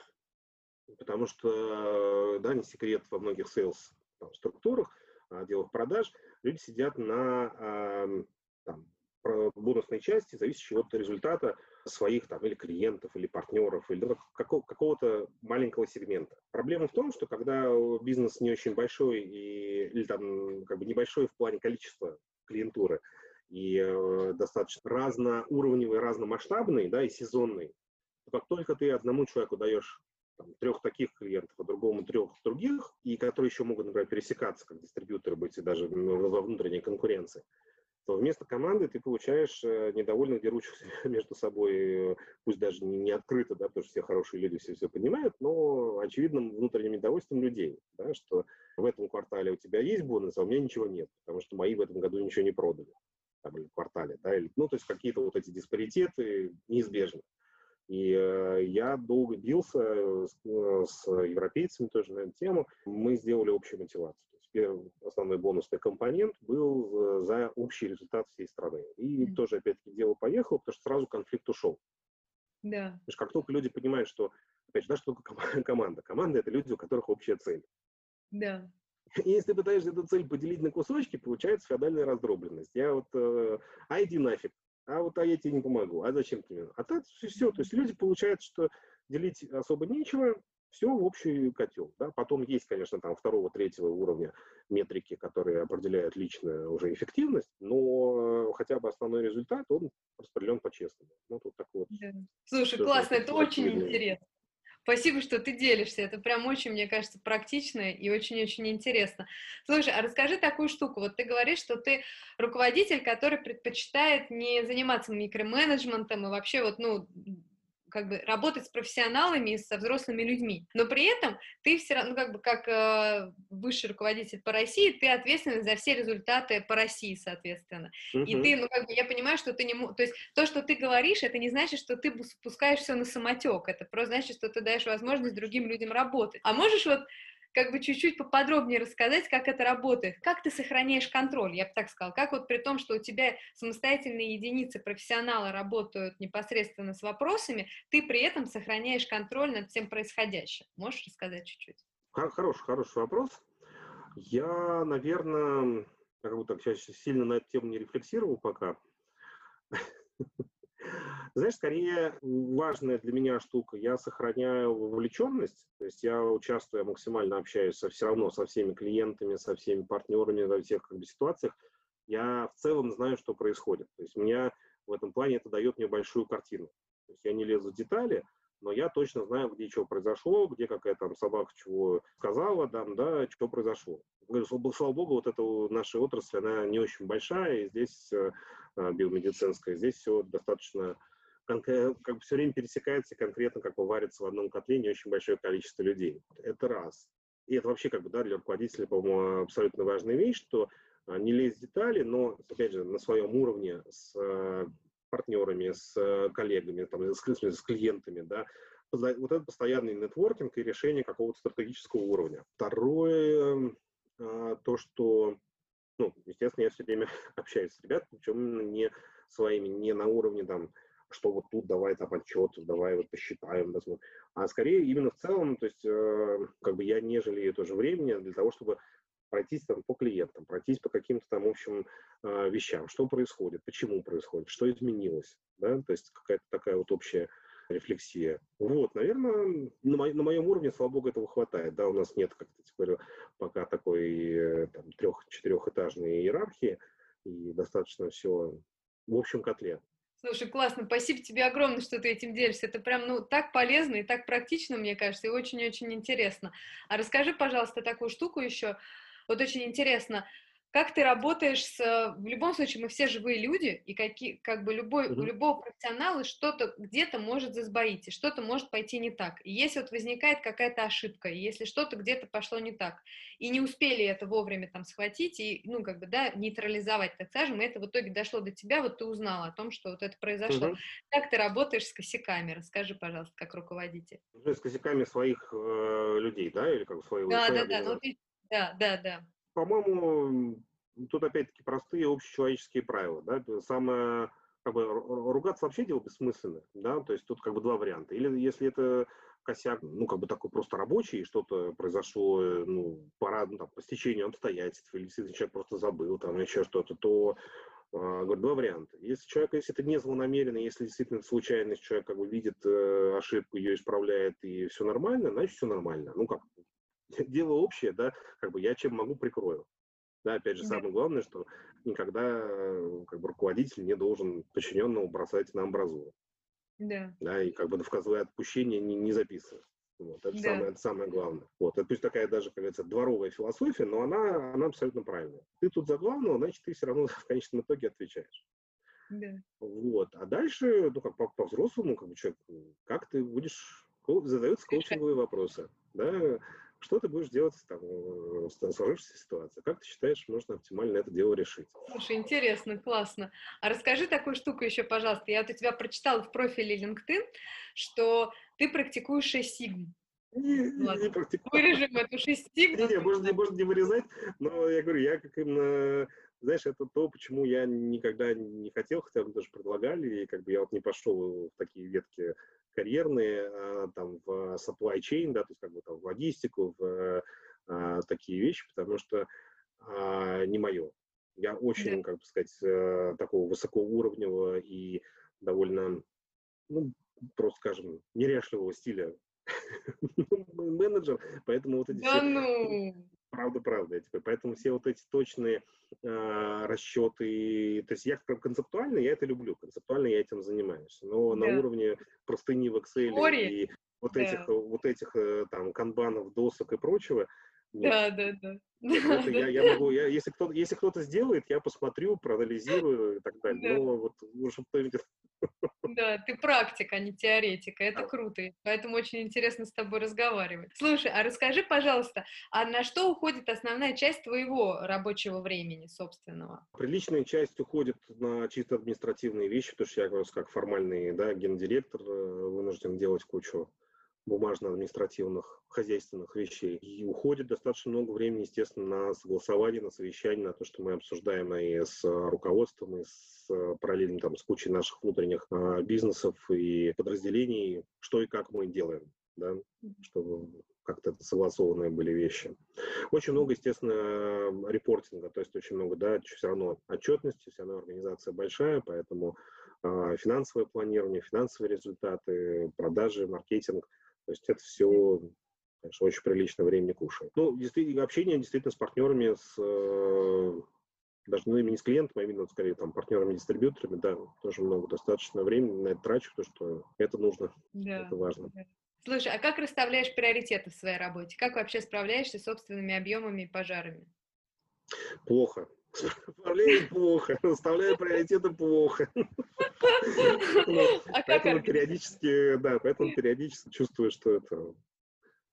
Потому что, да, не секрет во многих sales там, структурах, отделах продаж, люди сидят на там, бонусной части, зависящей от результата своих там или клиентов, или партнеров, или ну, какого- какого-то маленького сегмента. Проблема в том, что когда бизнес не очень большой и, или там как бы небольшой в плане количества клиентуры, и э, достаточно разноуровневый, разномасштабный, да, и сезонный, то как только ты одному человеку даешь там, трех таких клиентов, а другому трех других, и которые еще могут, например, пересекаться как дистрибьюторы, быть и даже во внутренней конкуренции, то вместо команды ты получаешь э, недовольных, дерущихся между собой, э, пусть даже не, открыто, да, потому что все хорошие люди все все понимают, но очевидным внутренним недовольством людей, да, что в этом квартале у тебя есть бонус, а у меня ничего нет, потому что мои в этом году ничего не продали там, или квартале, да, или, ну, то есть какие-то вот эти диспаритеты неизбежны. И э, я долго бился с, э, с европейцами тоже на эту тему. Мы сделали общую мотивацию. То есть первый основной бонусный компонент был э, за общий результат всей страны. И mm-hmm. тоже, опять-таки, дело поехало, потому что сразу конфликт ушел.
Да.
Потому что как только люди понимают, что, опять же, да, что такое команда? Команда – это люди, у которых общая цель.
Да.
Если пытаешься эту цель поделить на кусочки, получается феодальная раздробленность. Я вот, э, а иди нафиг, а вот а я тебе не помогу, а зачем тебе? А так все, то есть люди получают, что делить особо нечего, все в общий котел. Да? Потом есть, конечно, там второго, третьего уровня метрики, которые определяют личную уже эффективность, но хотя бы основной результат, он распределен по-честному.
Ну, тут такой вот. Да. Слушай, классно, это очень интересно. Спасибо, что ты делишься. Это прям очень, мне кажется, практично и очень-очень интересно. Слушай, а расскажи такую штуку. Вот ты говоришь, что ты руководитель, который предпочитает не заниматься микроменеджментом и вообще вот, ну, как бы работать с профессионалами и со взрослыми людьми. Но при этом ты все равно, ну, как бы, как э, высший руководитель по России, ты ответственен за все результаты по России, соответственно. Uh-huh. И ты, ну, как бы, я понимаю, что ты не... То есть то, что ты говоришь, это не значит, что ты спускаешь все на самотек. Это просто значит, что ты даешь возможность другим людям работать. А можешь вот как бы чуть-чуть поподробнее рассказать, как это работает, как ты сохраняешь контроль, я бы так сказала, как вот при том, что у тебя самостоятельные единицы профессионала работают непосредственно с вопросами, ты при этом сохраняешь контроль над всем происходящим. Можешь рассказать чуть-чуть?
Хороший, хороший вопрос. Я, наверное, как будто сейчас сильно на эту тему не рефлексировал пока. Знаешь, скорее важная для меня штука, я сохраняю вовлеченность, то есть я участвую, я максимально общаюсь со, все равно со всеми клиентами, со всеми партнерами во всех как бы, ситуациях. Я в целом знаю, что происходит. То есть меня в этом плане это дает мне большую картину. То есть я не лезу в детали, но я точно знаю, где что произошло, где какая там собака чего сказала, там, да, что произошло. Говорю, слава богу, вот эта наша отрасль, она не очень большая, и здесь э, биомедицинская, здесь все достаточно как бы все время пересекается конкретно как бы варится в одном котле не очень большое количество людей. Это раз. И это вообще как бы да, для руководителя, по-моему, абсолютно важная вещь, что а, не лезть в детали, но, опять же, на своем уровне с партнерами, с коллегами, там, с, с клиентами, да, вот это постоянный нетворкинг и решение какого-то стратегического уровня. Второе, то, что, ну, естественно, я все время общаюсь с ребятами, причем не своими, не на уровне там что вот тут давай там отчет, давай вот посчитаем, посмотрим. А скорее именно в целом, то есть э, как бы я не жалею тоже времени для того, чтобы пройтись там по клиентам, пройтись по каким-то там общим э, вещам, что происходит, почему происходит, что изменилось, да, то есть какая-то такая вот общая рефлексия. Вот, наверное, на, мо- на моем уровне, слава богу, этого хватает, да, у нас нет, как ты говорил, пока такой э, там, трех-четырехэтажной иерархии, и достаточно все в общем котле.
Слушай, классно, спасибо тебе огромное, что ты этим делишься. Это прям, ну, так полезно и так практично, мне кажется, и очень-очень интересно. А расскажи, пожалуйста, такую штуку еще. Вот очень интересно, как ты работаешь с... В любом случае, мы все живые люди, и какие, как бы любой, у любого профессионала что-то где-то может засбоить, и что-то может пойти не так. И если вот возникает какая-то ошибка, и если что-то где-то пошло не так, и не успели это вовремя там схватить и, ну, как бы, да, нейтрализовать, так скажем, и это в итоге дошло до тебя, вот ты узнала о том, что вот это произошло. Mm-hmm. Как ты работаешь с косяками? Расскажи, пожалуйста, как руководитель.
С косяками своих э, людей, да, или как своего?
Да, да, да, ну, ты... да, да, да
по-моему, тут опять-таки простые общечеловеческие правила. Да? Самое, как бы, ругаться вообще дело бессмысленное. Да? То есть тут как бы два варианта. Или если это косяк, ну, как бы такой просто рабочий, что-то произошло, ну, пора, ну, там, по стечению обстоятельств, или действительно человек просто забыл, там, еще что-то, то Uh, говорю, два варианта. Если человек, если это не злонамеренно, если действительно случайность, человек как бы видит э, ошибку, ее исправляет и все нормально, значит все нормально. Ну как, дело общее, да, как бы я чем могу прикрою. Да, опять же, самое главное, что никогда как бы, руководитель не должен подчиненного бросать на амбразуру.
Да.
Да, и как бы в козлы отпущения не, не записывать. Вот, это, да. самое, это самое главное. Вот, это пусть такая даже, как говорится, дворовая философия, но она, она абсолютно правильная. Ты тут за главного, значит, ты все равно в конечном итоге отвечаешь.
Да.
Вот. А дальше, ну, как по-взрослому, как бы человек, как ты будешь, задаются коучинговые вопросы. Да? Что ты будешь делать там, в сложившейся ситуации? Как ты считаешь, можно оптимально это дело решить?
Слушай, интересно, классно. А расскажи такую штуку еще, пожалуйста. Я вот у тебя прочитала в профиле LinkedIn, что ты практикуешь 6 сигм.
Не, не, не практикую.
Вырежем эту 6 сигм.
Не, не, можно, можно не вырезать, но я говорю, я как именно знаешь, это то, почему я никогда не хотел, хотя бы даже предлагали, и как бы я вот не пошел в такие ветки карьерные, а, там, в supply chain, да, то есть как бы там в логистику, в а, такие вещи, потому что а, не мое. Я очень, как бы сказать, э, такого высокоуровневого и довольно, ну, просто скажем, неряшливого стиля менеджер, поэтому вот эти
да все... ну!
Правда, правда. Типа, поэтому все вот эти точные э, расчеты, то есть я концептуально я это люблю, концептуально я этим занимаюсь, но да. на уровне простыни в Excel Ори. и вот да. этих вот этих э, там канбанов, досок и прочего.
Нет. Да, да, да.
Нет, это я, я могу, я, если кто-то, если кто-то сделает, я посмотрю, проанализирую и так далее. Да. Но вот уже кто-нибудь
да, ты практик, а не теоретик, это круто, поэтому очень интересно с тобой разговаривать. Слушай, а расскажи, пожалуйста, а на что уходит основная часть твоего рабочего времени собственного?
Приличная часть уходит на чисто административные вещи, потому что я как формальный да, гендиректор э, вынужден делать кучу бумажно-административных, хозяйственных вещей. И уходит достаточно много времени, естественно, на согласование, на совещание, на то, что мы обсуждаем и с руководством, и с параллельно там, с кучей наших внутренних а, бизнесов и подразделений, что и как мы делаем, да, чтобы как-то это согласованные были вещи. Очень много, естественно, репортинга, то есть очень много, да, все равно отчетности, все равно организация большая, поэтому э, финансовое планирование, финансовые результаты, продажи, маркетинг – то есть это все, конечно, очень приличное времени кушает. Ну, действительно, общение действительно с партнерами, с э, даже ну, именно не с клиентом, а именно, скорее, там, партнерами-дистрибьюторами, да, тоже много достаточно времени на это трачу, потому что это нужно, да. это важно.
Слушай, а как расставляешь приоритеты в своей работе? Как вообще справляешься с собственными объемами и пожарами?
Плохо. Управление плохо, расставляю приоритеты плохо. А поэтому периодически, да, поэтому периодически чувствую, что это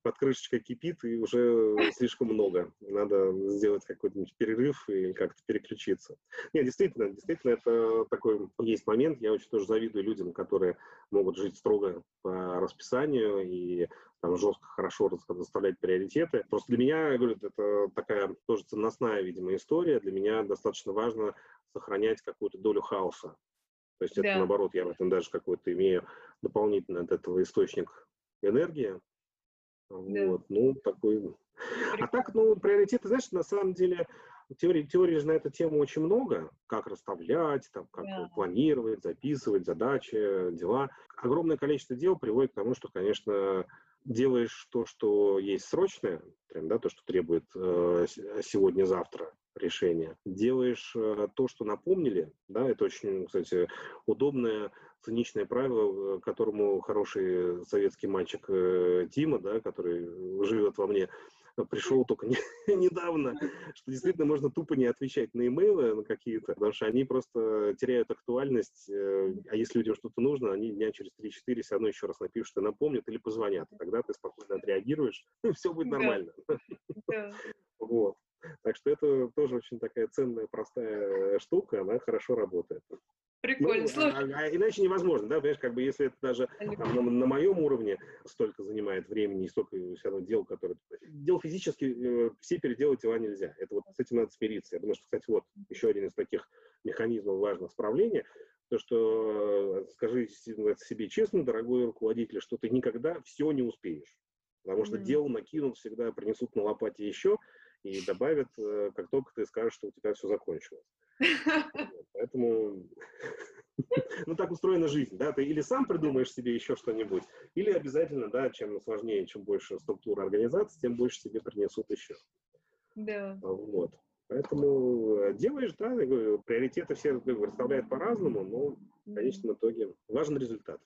под крышечкой кипит и уже слишком много. Надо сделать какой-то перерыв и как-то переключиться. Нет, действительно, действительно, это такой есть момент. Я очень тоже завидую людям, которые могут жить строго по расписанию и там жестко, хорошо расставлять приоритеты. Просто для меня, я говорю, это такая тоже ценностная, видимо, история. Для меня достаточно важно сохранять какую-то долю хаоса. То есть да. это наоборот, я в этом даже какой-то имею дополнительно от этого источник энергии. Да. Вот, ну, такой. А так, ну, приоритеты, знаешь, на самом деле, теории, теории же на эту тему очень много. Как расставлять, там, как да. планировать, записывать задачи, дела. Огромное количество дел приводит к тому, что, конечно, делаешь то, что есть срочное, прям, да, то, что требует э, сегодня-завтра, решения. Делаешь э, то, что напомнили, да, это очень, кстати, удобное циничное правило, которому хороший советский мальчик э, Тима, да, который живет во мне, пришел только не, недавно, что действительно можно тупо не отвечать на имейлы на какие-то, потому что они просто теряют актуальность, э, а если людям что-то нужно, они дня через 3-4 все равно еще раз напишут и напомнят или позвонят, и тогда ты спокойно отреагируешь, и все будет нормально. Вот. Так что это тоже очень такая ценная, простая штука, она хорошо работает.
Прикольно. Ну,
Слушай. А, а иначе невозможно, да, понимаешь, как бы если это даже там, на, на моем уровне столько занимает времени и столько все равно дел, которые... Дел физически э, все переделать дела нельзя. Это вот с этим надо смириться. Я думаю, что, кстати, вот еще один из таких механизмов важного справления, то, что э, скажи себе честно, дорогой руководитель, что ты никогда все не успеешь. Потому что mm. дел накинут всегда, принесут на лопате еще, и добавят, э, как только ты скажешь, что у тебя все закончилось. Поэтому, ну, так устроена жизнь, да, ты или сам придумаешь себе еще что-нибудь, или обязательно, да, чем сложнее, чем больше структура организации, тем больше тебе принесут еще.
Да.
Вот. Поэтому э, делаешь, да, приоритеты все расставляют по-разному, но в конечном итоге важен результат.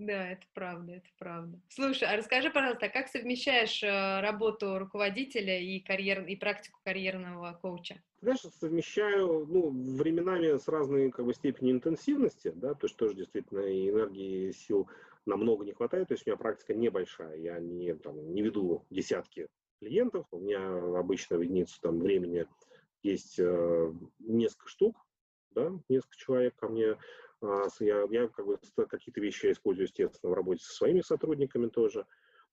Да, это правда, это правда. Слушай, а расскажи, пожалуйста, а как совмещаешь э, работу руководителя и, карьер, и практику карьерного коуча?
Знаешь, совмещаю, ну, временами с разной как бы, степенью интенсивности, да, то есть тоже действительно и энергии, и сил намного не хватает, то есть у меня практика небольшая, я не, там, не веду десятки клиентов, у меня обычно в единицу там, времени есть э, несколько штук, да, несколько человек ко мне я, я как бы какие-то вещи использую, естественно, в работе со своими сотрудниками тоже.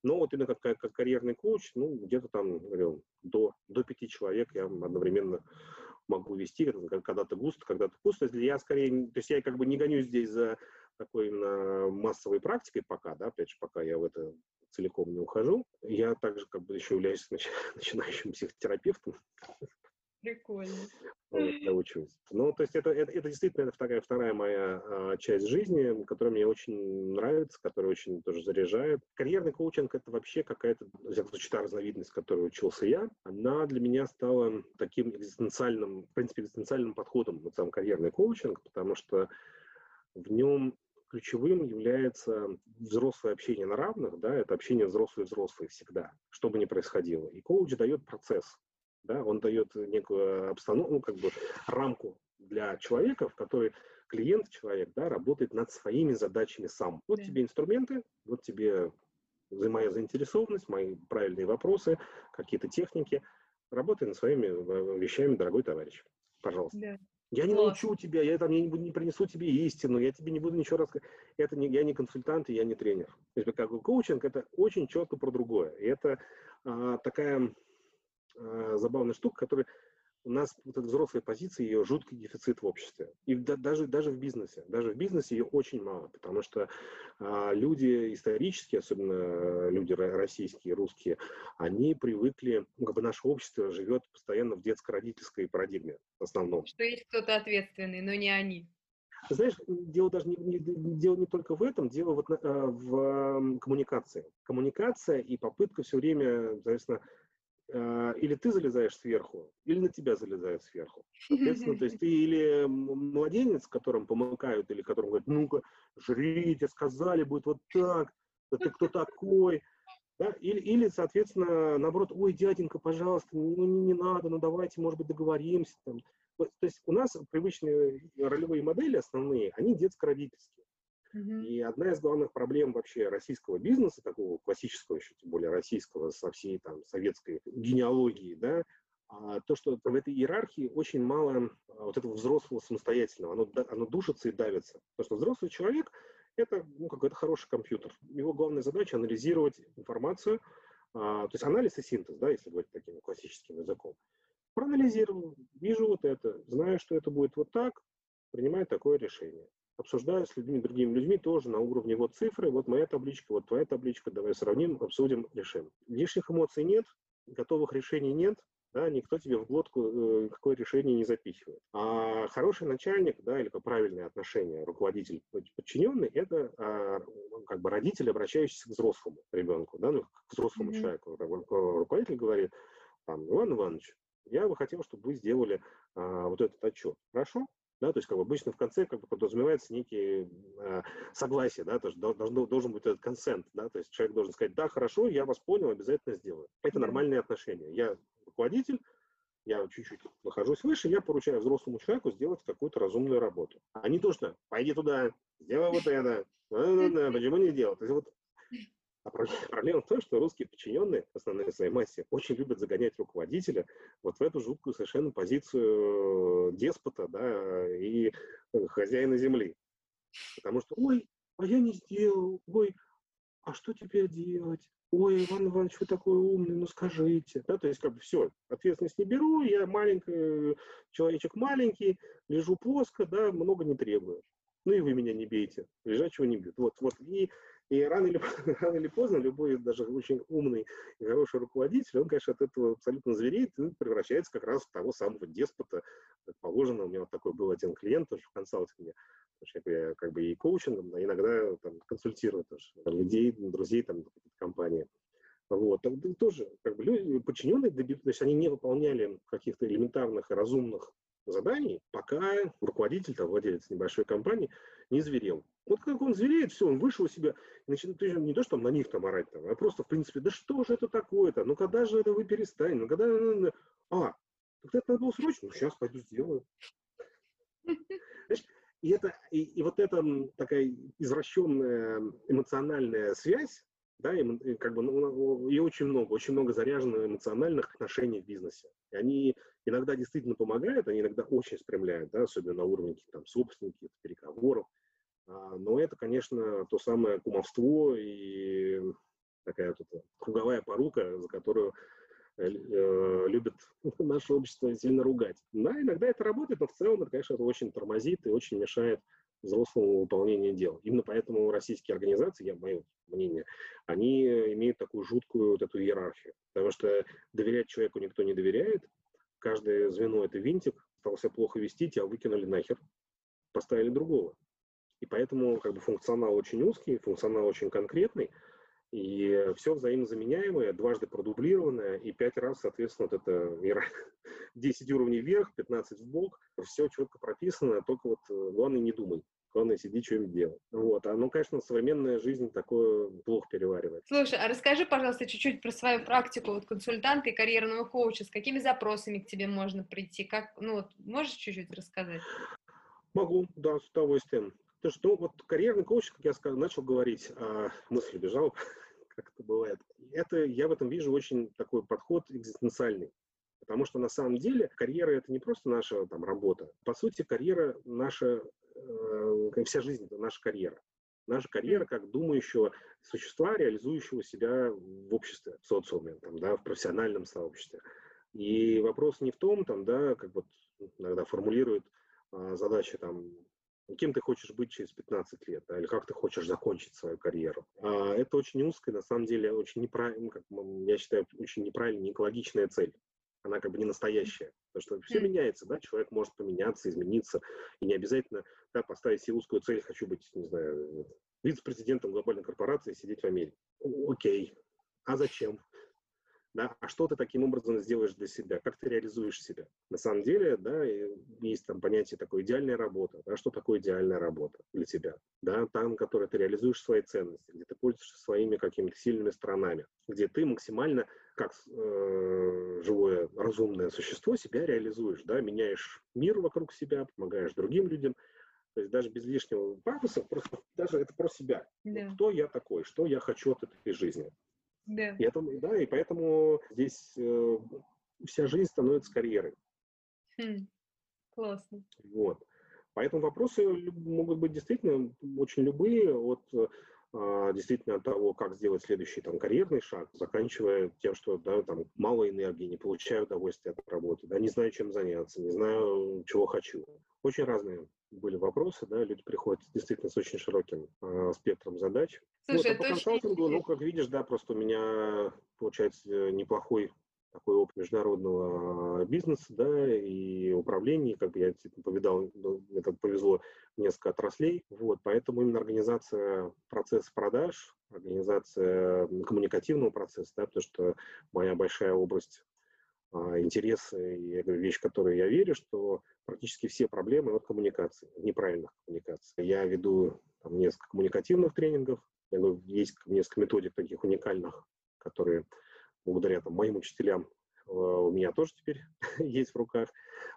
Но вот именно как, как карьерный коуч, ну, где-то там, говорил, до, до пяти человек я одновременно могу вести, когда-то густо, когда-то пусто. Я скорее, то есть я как бы не гонюсь здесь за такой именно массовой практикой пока, да, опять же, пока я в это целиком не ухожу. Я также как бы еще являюсь начинающим психотерапевтом.
Прикольно.
Доучиваюсь. Ну, то есть это, это, это действительно это такая вторая моя а, часть жизни, которая мне очень нравится, которая очень тоже заряжает. Карьерный коучинг — это вообще какая-то, в всяком случае, та разновидность, которой учился я. Она для меня стала таким экзистенциальным, в принципе, экзистенциальным подходом, вот сам карьерный коучинг, потому что в нем ключевым является взрослое общение на равных, да, это общение взрослый-взрослый всегда, что бы ни происходило. И коуч дает процесс, да, он дает некую обстановку, ну, как бы рамку для человека, в которой клиент, человек, да, работает над своими задачами сам. Вот да. тебе инструменты, вот тебе моя заинтересованность, мои правильные вопросы, какие-то техники. Работай над своими э, вещами, дорогой товарищ. Пожалуйста. Да. Я не научу тебя, я там не, не принесу тебе истину, я тебе не буду ничего рассказывать. Это не, я не консультант, и я не тренер. То есть, как коучинг, это очень четко про другое. И это а, такая э, забавная штука, которая у нас вот эта взрослая позиция, ее жуткий дефицит в обществе. И да, даже, даже в бизнесе. Даже в бизнесе ее очень мало, потому что а, люди исторически, особенно люди российские, русские, они привыкли, ну, как бы наше общество живет постоянно в детско-родительской парадигме в основном.
Что есть кто-то ответственный, но не они.
Знаешь, дело даже не, не, дело не только в этом, дело вот на, в коммуникации. Коммуникация и попытка все время, соответственно, или ты залезаешь сверху, или на тебя залезают сверху. Соответственно, то есть ты или младенец, которым помыкают, или которым говорят, ну-ка, жрите, сказали, будет вот так, да ты кто такой, да? Или, или, соответственно, наоборот, ой, дяденька, пожалуйста, ну не, не надо, ну давайте, может быть, договоримся. Там. То есть у нас привычные ролевые модели основные, они детско-родительские. И одна из главных проблем вообще российского бизнеса, такого классического еще, тем более российского, со всей там советской генеалогией, да, а, то, что в этой иерархии очень мало а, вот этого взрослого самостоятельного, оно, оно душится и давится. Потому что взрослый человек – это ну, какой-то хороший компьютер. Его главная задача – анализировать информацию, а, то есть анализ и синтез, да, если говорить таким классическим языком. Проанализировал, вижу вот это, знаю, что это будет вот так, принимаю такое решение. Обсуждаю с людьми, другими людьми тоже на уровне вот цифры, вот моя табличка, вот твоя табличка, давай сравним, обсудим, решим. Лишних эмоций нет, готовых решений нет, да, никто тебе в глотку э, какое решение не запихивает. А хороший начальник, да, или правильное отношение руководитель подчиненный, это а, как бы родитель, обращающийся к взрослому ребенку, да, ну, к взрослому mm-hmm. человеку. Руководитель говорит, там, Иван Иванович, я бы хотел, чтобы вы сделали а, вот этот отчет. Хорошо? Да, то есть как бы обычно в конце как бы подразумевается некие э, согласие, да, то есть должно, должен быть этот консент, да, то есть человек должен сказать, да, хорошо, я вас понял, обязательно сделаю. Это нормальные отношения. Я руководитель, я чуть-чуть нахожусь выше, я поручаю взрослому человеку сделать какую-то разумную работу. А не то, что пойди туда, сделай вот это, почему не делать? То есть вот а проблема в том, что русские подчиненные, в основной своей массе, очень любят загонять руководителя вот в эту жуткую совершенно позицию деспота да, и хозяина земли. Потому что, ой, а я не сделал, ой, а что теперь делать? Ой, Иван Иванович, вы такой умный, ну скажите. Да, то есть, как бы все, ответственность не беру, я маленький, человечек маленький, лежу плоско, да, много не требую. Ну и вы меня не бейте, лежачего не бьют. Вот, вот. И и рано или, рано или поздно любой, даже очень умный и хороший руководитель, он, конечно, от этого абсолютно звереет и превращается как раз в того самого деспота, как положено. У меня вот такой был один клиент тоже в консалтинге, потому что я как бы и коучингом, а иногда там, консультирую тоже людей, друзей там компании. Вот. Тоже как бы люди, подчиненные, есть они не выполняли каких-то элементарных разумных заданий, пока руководитель, там, владелец небольшой компании не зверел. Вот как он звереет, все, он вышел у себя, и начинает не то, что на них там орать, там, а просто, в принципе, да что же это такое-то, ну когда же это вы перестанете, ну когда, ну, ну, а, так это надо было срочно, ну сейчас пойду сделаю. И, это, и, и вот эта такая извращенная эмоциональная связь, да, и, как бы, ну, и очень много, очень много заряженных эмоциональных отношений в бизнесе. И они иногда действительно помогают, они иногда очень спрямляют, да, особенно на уровне там, собственников, переговоров. А, но это, конечно, то самое кумовство и такая вот круговая порука, за которую э, э любит наше общество сильно ругать. Да, иногда это работает, но в целом это, конечно, это очень тормозит и очень мешает взрослому выполнению дел. Именно поэтому российские организации, я мое мнение, они имеют такую жуткую вот эту иерархию. Потому что доверять человеку никто не доверяет, каждое звено это винтик, стал себя плохо вести, тебя выкинули нахер, поставили другого. И поэтому как бы функционал очень узкий, функционал очень конкретный, и все взаимозаменяемое, дважды продублированное, и пять раз, соответственно, вот это 10 уровней вверх, 15 в бок, все четко прописано, только вот э, главное не думай. Главное, сиди, что-нибудь делай. Вот. А, ну, конечно, современная жизнь такое плохо переваривает.
Слушай, а расскажи, пожалуйста, чуть-чуть про свою практику вот консультанта и карьерного коуча. С какими запросами к тебе можно прийти? Как, ну, вот, можешь чуть-чуть рассказать?
Могу, да, с удовольствием. То, что вот карьерный коуч, как я сказал, начал говорить, а мысль убежала, как это бывает. Это я в этом вижу очень такой подход экзистенциальный. Потому что на самом деле карьера это не просто наша там работа. По сути, карьера наша, э, вся жизнь это наша карьера. Наша карьера как думающего существа, реализующего себя в обществе, в социуме, там, да, в профессиональном сообществе. И вопрос не в том, там, да, как вот иногда формулируют а, задачи там кем ты хочешь быть через 15 лет, да, или как ты хочешь закончить свою карьеру. А, это очень узкая, на самом деле, очень неправильная, как я считаю, очень неправильная, не экологичная цель. Она как бы не настоящая. Потому что все меняется, да, человек может поменяться, измениться, и не обязательно да, поставить себе узкую цель, хочу быть, не знаю, вице-президентом глобальной корпорации и сидеть в Америке. Окей. А зачем? Да, а что ты таким образом сделаешь для себя, как ты реализуешь себя. На самом деле, да, есть там понятие такой идеальная работа, да, что такое идеальная работа для тебя, да, там, которой ты реализуешь свои ценности, где ты пользуешься своими какими-то сильными сторонами, где ты максимально, как э, живое разумное существо, себя реализуешь, да, меняешь мир вокруг себя, помогаешь другим людям, То есть даже без лишнего пафоса, просто даже это про себя.
Да.
Кто я такой, что я хочу от этой жизни.
Да.
И, это, да, и поэтому здесь э, вся жизнь становится карьерой.
Хм. Классно.
Вот. Поэтому вопросы могут быть действительно очень любые, от а, действительно от того, как сделать следующий там, карьерный шаг, заканчивая тем, что да, там, мало энергии, не получаю удовольствия от работы, да, не знаю, чем заняться, не знаю, чего хочу. Очень разные были вопросы, да, люди приходят действительно с очень широким э, спектром задач.
Слушай,
вот, а по консалтингу, очень... ну, как видишь, да, просто у меня получается неплохой такой опыт международного бизнеса, да, и управления, как бы я действительно повидал, ну, мне так повезло несколько отраслей, вот, поэтому именно организация процесса продаж, организация коммуникативного процесса, да, потому что моя большая область а, интересы и я говорю, вещь, в которую я верю, что практически все проблемы от коммуникации, неправильных коммуникаций. Я веду там, несколько коммуникативных тренингов, я говорю, есть несколько методик таких уникальных, которые благодаря там, моим учителям э, у меня тоже теперь есть в руках,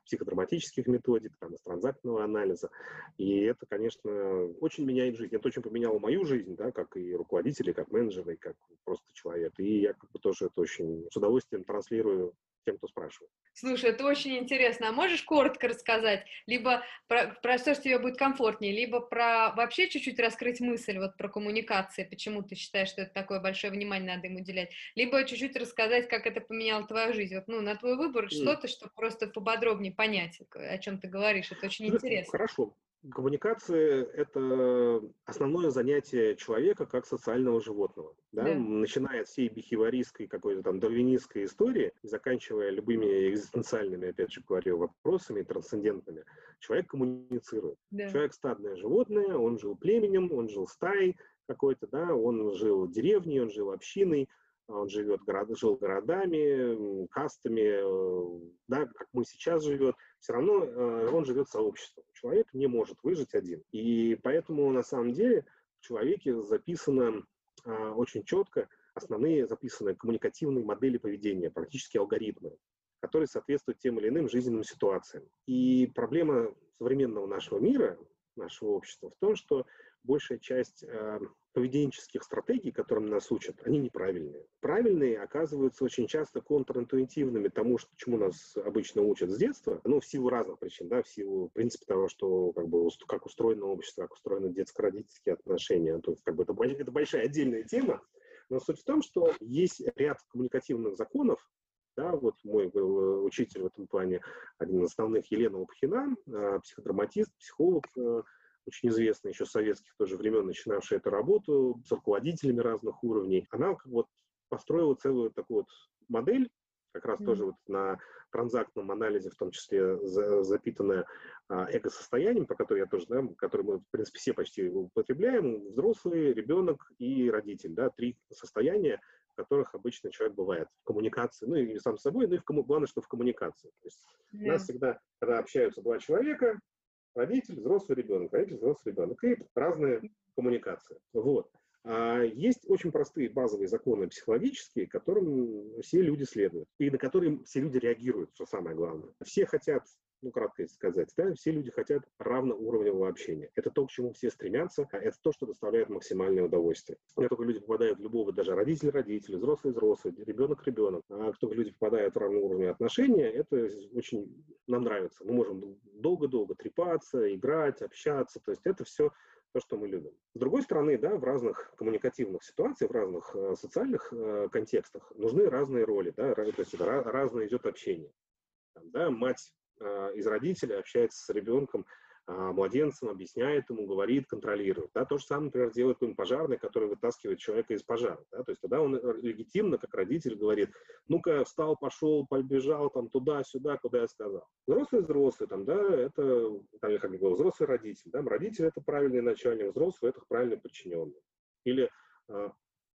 психодраматических методик, там, из транзактного анализа. И это, конечно, очень меняет жизнь. Это очень поменяло мою жизнь, да, как и руководителя, как менеджера, и как просто человек. И я как бы тоже это очень с удовольствием транслирую тем, кто спрашивает.
Слушай, это очень интересно. А можешь коротко рассказать, либо про, про что тебе будет комфортнее, либо про вообще чуть-чуть раскрыть мысль вот про коммуникации, почему ты считаешь, что это такое большое внимание надо им уделять, либо чуть-чуть рассказать, как это поменяло твою жизнь. Вот, ну, на твой выбор mm. что-то, чтобы просто поподробнее понять, о чем ты говоришь. Это очень интересно.
Хорошо. Коммуникация – это основное занятие человека как социального животного. Да? Да. Начиная от всей бихеваристской какой-то там дарвинистской истории, заканчивая любыми экзистенциальными, опять же говорю, вопросами трансцендентными, человек коммуницирует. Да. Человек стадное животное, он жил племенем, он жил стаей какой-то, да, он жил деревней, он жил общиной, он живет, город, жил городами, кастами, э, да, как мы сейчас живет, все равно э, он живет сообществом. Человек не может выжить один. И поэтому на самом деле в человеке записано а, очень четко основные записанные коммуникативные модели поведения, практически алгоритмы, которые соответствуют тем или иным жизненным ситуациям. И проблема современного нашего мира, нашего общества в том, что большая часть э, поведенческих стратегий, которым нас учат, они неправильные. Правильные оказываются очень часто контринтуитивными тому, что, чему нас обычно учат с детства, ну, в силу разных причин, да, в силу, в принципе, того, что, как бы, как устроено общество, как устроены детско-родительские отношения, то есть, как бы, это, это большая отдельная тема, но суть в том, что есть ряд коммуникативных законов, да, вот мой был учитель в этом плане, один из основных, Елена Лопхина, э, психодраматист, психолог, э, очень известная еще с советских тоже времен, начинавшая эту работу с руководителями разных уровней, она как вот построила целую такую вот модель, как раз mm-hmm. тоже вот на транзактном анализе, в том числе за, запитанная а, эго-состоянием, про которое я тоже, да, который мы, в принципе, все почти употребляем, взрослый, ребенок и родитель, да, три состояния, в которых обычно человек бывает в коммуникации, ну и сам с собой, ну и в кому... главное, что в коммуникации. То есть yeah. у нас всегда, когда общаются два человека, родитель, взрослый ребенок, родитель, взрослый ребенок, и разные коммуникации. Вот. А есть очень простые базовые законы психологические, которым все люди следуют, и на которые все люди реагируют, что самое главное. Все хотят ну, кратко сказать, да, все люди хотят равноуровневого общения. Это то, к чему все стремятся, а это то, что доставляет максимальное удовольствие. Как только люди попадают в любого, даже родитель-родитель, взрослый-взрослый, ребенок-ребенок, а как только люди попадают в равноуровневые отношения, это очень нам нравится. Мы можем долго-долго трепаться, играть, общаться, то есть это все то, что мы любим. С другой стороны, да, в разных коммуникативных ситуациях, в разных э, социальных э, контекстах нужны разные роли, да, то есть это разное идет общение. Там, да, мать из родителей общается с ребенком, а, младенцем, объясняет ему, говорит, контролирует. Да? То же самое, например, делает какой-нибудь пожарный, который вытаскивает человека из пожара. Да? То есть тогда он э, легитимно, как родитель, говорит, ну-ка, встал, пошел, побежал там туда-сюда, куда я сказал. Взрослый взрослый, там, да, это, там, как я говорил, взрослый родитель. Да? Родитель – это правильный начальник, взрослый – это правильный подчиненный. Или,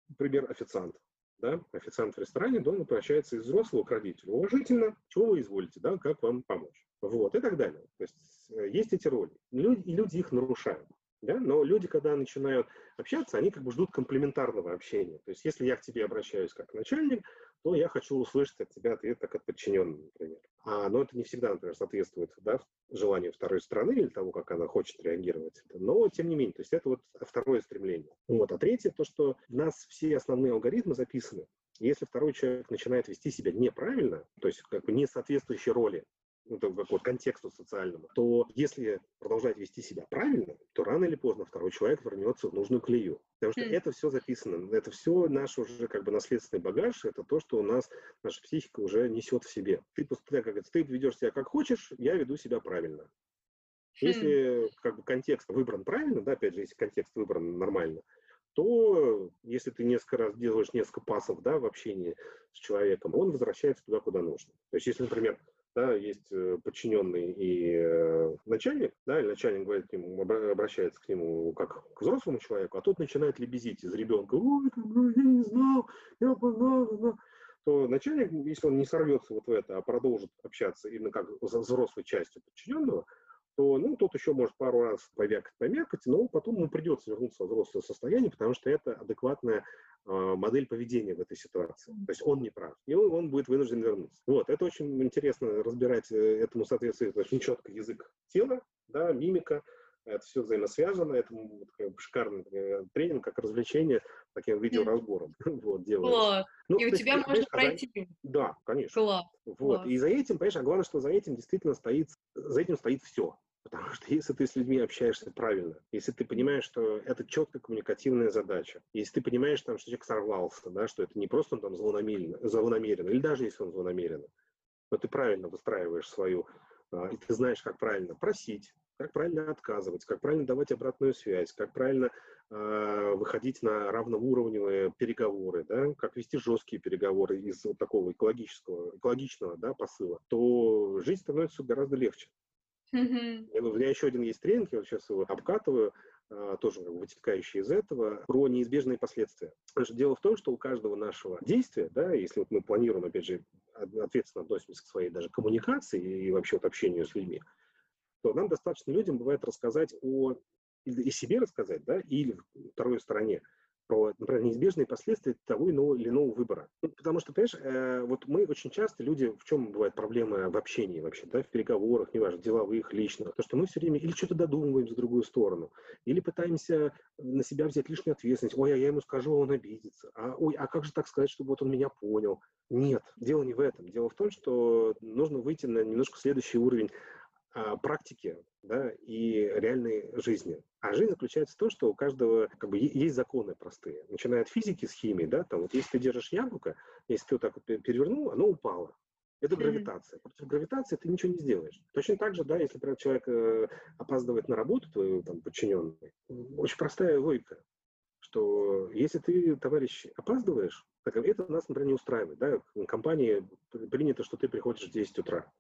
например, официант да, официант в ресторане дома обращается из взрослого к родителю. Уважительно, чего вы изволите, да, как вам помочь. Вот, и так далее. То есть э, есть эти роли. Люди, и люди их нарушают. Да? Но люди, когда начинают общаться, они как бы ждут комплементарного общения. То есть если я к тебе обращаюсь как начальник, то я хочу услышать от тебя ответ как от подчиненного, например. А, но это не всегда, например, соответствует да, желанию второй страны или того, как она хочет реагировать. Но, тем не менее, то есть это вот второе стремление. Вот. А третье, то, что у нас все основные алгоритмы записаны. Если второй человек начинает вести себя неправильно, то есть как бы не соответствующей роли ну, как вот контексту социальному, то если продолжать вести себя правильно, то рано или поздно второй человек вернется в нужную клею. Потому что mm. это все записано, это все наш уже как бы наследственный багаж, это то, что у нас наша психика уже несет в себе. Ты, как говорится, ты ведешь себя как хочешь, я веду себя правильно. Если как бы контекст выбран правильно, да, опять же, если контекст выбран нормально, то если ты несколько раз делаешь несколько пасов да, в общении с человеком, он возвращается туда, куда нужно. То есть, если, например, да, есть э, подчиненный и э, начальник, да, и начальник говорит к нему, обращается к нему как к взрослому человеку, а тот начинает лебезить из ребенка, ой, я не знал, я познал, то начальник, если он не сорвется вот в это, а продолжит общаться именно как взрослой частью подчиненного, то ну, тот еще может пару раз повякать, помякать, но потом ему придется вернуться в взрослое состояние, потому что это адекватная э, модель поведения в этой ситуации. То есть он не прав, и он, он будет вынужден вернуться. Вот, это очень интересно разбирать, э, этому соответствует очень четко язык тела, да, мимика, это все взаимосвязано, это как бы, шикарный э, тренинг, как развлечение, таким видеоразбором вот, делается.
Ну, и у тебя есть, можно пройти.
Да, конечно. Класс. Вот. Класс. И за этим, понимаешь, а главное, что за этим действительно стоит, за этим стоит все. Потому что если ты с людьми общаешься правильно, если ты понимаешь, что это четко коммуникативная задача, если ты понимаешь, там, что человек сорвался, да, что это не просто он там злонамеренно, злонамеренно, или даже если он злонамеренно, но ты правильно выстраиваешь свою, а, и ты знаешь, как правильно просить, как правильно отказывать, как правильно давать обратную связь, как правильно выходить на равноуровневые переговоры, да, как вести жесткие переговоры из вот такого экологического, экологичного да, посыла, то жизнь становится гораздо легче. Mm-hmm. У меня еще один есть тренинг, я вот сейчас его обкатываю, а, тоже вытекающий из этого, про неизбежные последствия. Потому что дело в том, что у каждого нашего действия, да, если вот мы планируем, опять же, ответственно относимся к своей даже коммуникации и вообще вот общению с людьми, то нам достаточно людям бывает рассказать о и себе рассказать, да, или второй стороне про, например, неизбежные последствия того иного или иного выбора. Ну, потому что, понимаешь, э, вот мы очень часто, люди, в чем бывают проблемы в общении вообще, да, в переговорах, неважно, деловых, личных, то, что мы все время или что-то додумываем с другую сторону, или пытаемся на себя взять лишнюю ответственность. Ой, а я ему скажу, он обидится. А, ой, а как же так сказать, чтобы вот он меня понял? Нет, дело не в этом. Дело в том, что нужно выйти на немножко следующий уровень практики да, и реальной жизни. А жизнь заключается в том, что у каждого как бы, есть законы простые. Начиная от физики с химией, да, там, вот если ты держишь яблоко, если ты вот так вот перевернул, оно упало. Это гравитация. Против гравитации ты ничего не сделаешь. Точно так же, да, если, например, человек э, опаздывает на работу, твою там, подчиненный, очень простая логика, что если ты, товарищ, опаздываешь, так это нас, например, не устраивает. Да? В компании принято, что ты приходишь в 10 утра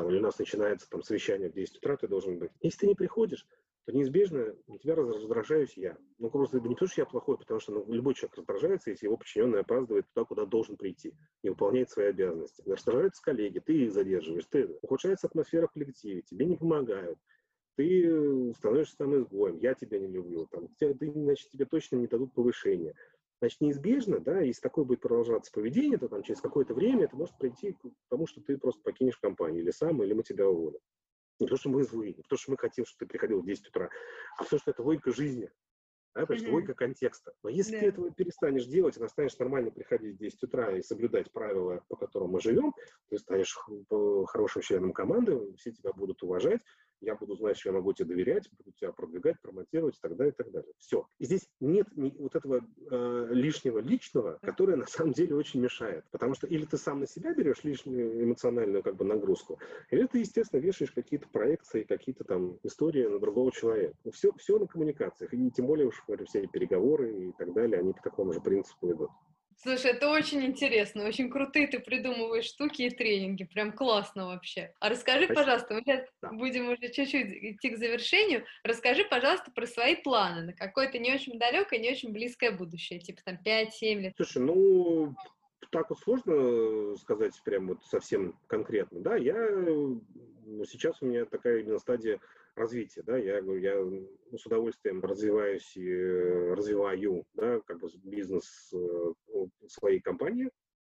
там, или у нас начинается там совещание в 10 утра, ты должен быть. Если ты не приходишь, то неизбежно на тебя раздражаюсь я. Ну, просто не потому, что я плохой, потому что ну, любой человек раздражается, если его подчиненный опаздывает туда, куда должен прийти, не выполняет свои обязанности. Раздражаются коллеги, ты их задерживаешь, ты ухудшается атмосфера в коллективе, тебе не помогают, ты становишься там изгоем, я тебя не люблю, там, значит, тебе точно не дадут повышения. Значит, неизбежно, да, если такое будет продолжаться поведение, то там через какое-то время это может прийти к тому, что ты просто покинешь компанию, или сам, или мы тебя уволим. Не то, что мы злые, не то, что мы хотим, чтобы ты приходил в 10 утра, а то, что это логика жизни. Да, потому что логика контекста. Но если да. ты этого перестанешь делать и настанешь нормально приходить в 10 утра и соблюдать правила, по которым мы живем, ты станешь хорошим членом команды, все тебя будут уважать, я буду знать, что я могу тебе доверять, буду тебя продвигать, промотировать и так далее, и так далее. Все. И здесь нет ни, вот этого э, лишнего личного, которое на самом деле очень мешает. Потому что или ты сам на себя берешь лишнюю эмоциональную как бы нагрузку, или ты, естественно, вешаешь какие-то проекции, какие-то там истории на другого человека. Все, все на коммуникациях. И тем более уж, говорю, все переговоры и так далее, они по такому же принципу идут.
Слушай, это очень интересно, очень крутые ты придумываешь штуки и тренинги, прям классно вообще. А расскажи, Спасибо. пожалуйста, мы сейчас да. будем уже чуть-чуть идти к завершению, расскажи, пожалуйста, про свои планы на какое-то не очень далекое, не очень близкое будущее, типа там 5-7 лет.
Слушай, ну, так вот сложно сказать прям вот совсем конкретно, да, я, сейчас у меня такая именно стадия развития, да, я говорю, я ну, с удовольствием развиваюсь и развиваю, да, как бы бизнес э, своей компании,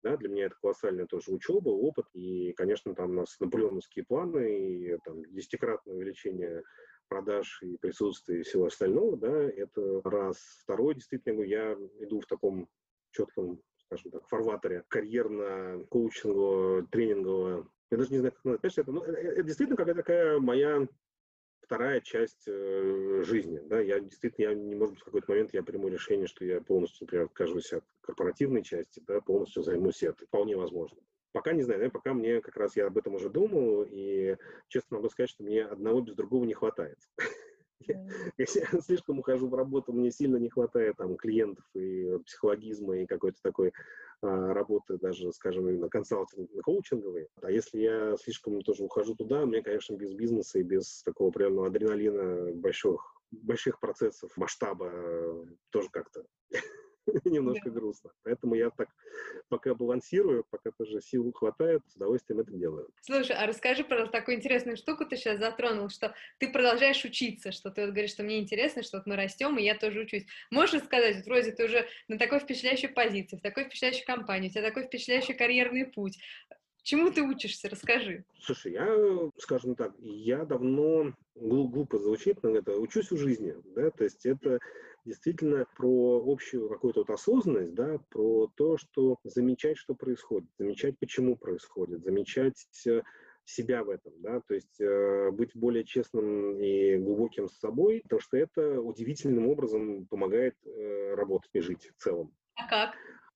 Да, для меня это колоссальная тоже учеба, опыт. И, конечно, там у нас наполеоновские планы и там, десятикратное увеличение продаж и присутствия и всего остального, да, это раз. Второе, действительно, я иду в таком четком, скажем так, фарватере карьерно-коучингового, тренингового. Я даже не знаю, как назвать. Это, ну, это, это действительно какая-то такая моя вторая часть э, жизни. Да? Я действительно, я, не может быть, в какой-то момент я приму решение, что я полностью, например, откажусь от корпоративной части, да, полностью займусь этой. Вполне возможно. Пока не знаю, да, пока мне как раз я об этом уже думал, и честно могу сказать, что мне одного без другого не хватает. Если я слишком ухожу в работу, мне сильно не хватает там клиентов и психологизма и какой-то такой а, работы, даже, скажем, именно консалтинг, коучинговой. А если я слишком тоже ухожу туда, мне, конечно, без бизнеса и без такого определенного адреналина больших, больших процессов, масштаба э, тоже как-то немножко да. грустно. Поэтому я так пока балансирую, пока тоже сил хватает, с удовольствием это делаю.
Слушай, а расскажи, пожалуйста, такую интересную штуку ты сейчас затронул, что ты продолжаешь учиться, что ты вот говоришь, что мне интересно, что вот мы растем, и я тоже учусь. Можешь сказать, вот вроде ты уже на такой впечатляющей позиции, в такой впечатляющей компании, у тебя такой впечатляющий карьерный путь. Чему ты учишься? Расскажи.
Слушай, я, скажем так, я давно, глупо звучит, но это учусь у жизни, да, то есть это действительно про общую какую-то вот осознанность, да, про то, что замечать, что происходит, замечать, почему происходит, замечать э, себя в этом, да, то есть э, быть более честным и глубоким с собой, потому что это удивительным образом помогает э, работать и жить в целом.
А как?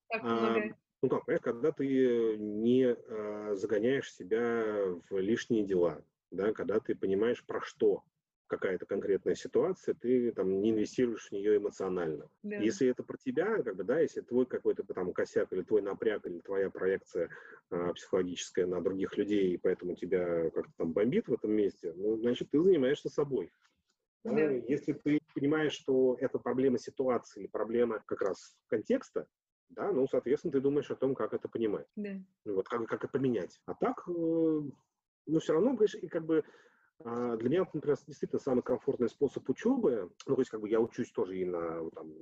Как а, помогает? А,
ну как, понимаешь, когда ты не э, загоняешь себя в лишние дела, да, когда ты понимаешь, про что какая-то конкретная ситуация, ты там не инвестируешь в нее эмоционально. Да. Если это про тебя, как бы, да, если твой какой-то там косяк или твой напряг или твоя проекция а, психологическая на других людей, и поэтому тебя как-то там бомбит в этом месте, ну, значит, ты занимаешься собой. Да? Да. Если ты понимаешь, что это проблема ситуации или проблема как раз контекста, да, ну, соответственно, ты думаешь о том, как это понимать. Да. Вот, как, как это поменять. А так, э, ну, все равно, говоришь, и как бы а, для меня, например, действительно самый комфортный способ учебы, ну, то есть, как бы я учусь тоже и на, там,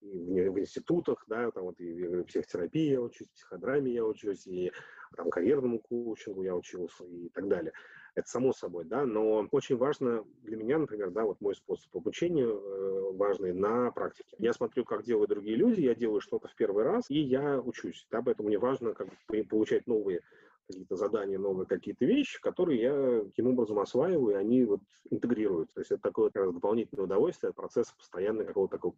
и в, в институтах, да, там вот и в психотерапии я учусь, в психодраме я учусь, и там карьерному коучингу я учился и так далее. Это само собой, да, но очень важно для меня, например, да, вот мой способ обучения э, важный на практике. Я смотрю, как делают другие люди, я делаю что-то в первый раз, и я учусь, да, поэтому мне важно как бы получать новые какие-то задания, новые какие-то вещи, которые я таким образом осваиваю, и они вот интегрируются. То есть это такое как раз дополнительное удовольствие, процесс постоянно какого-то такого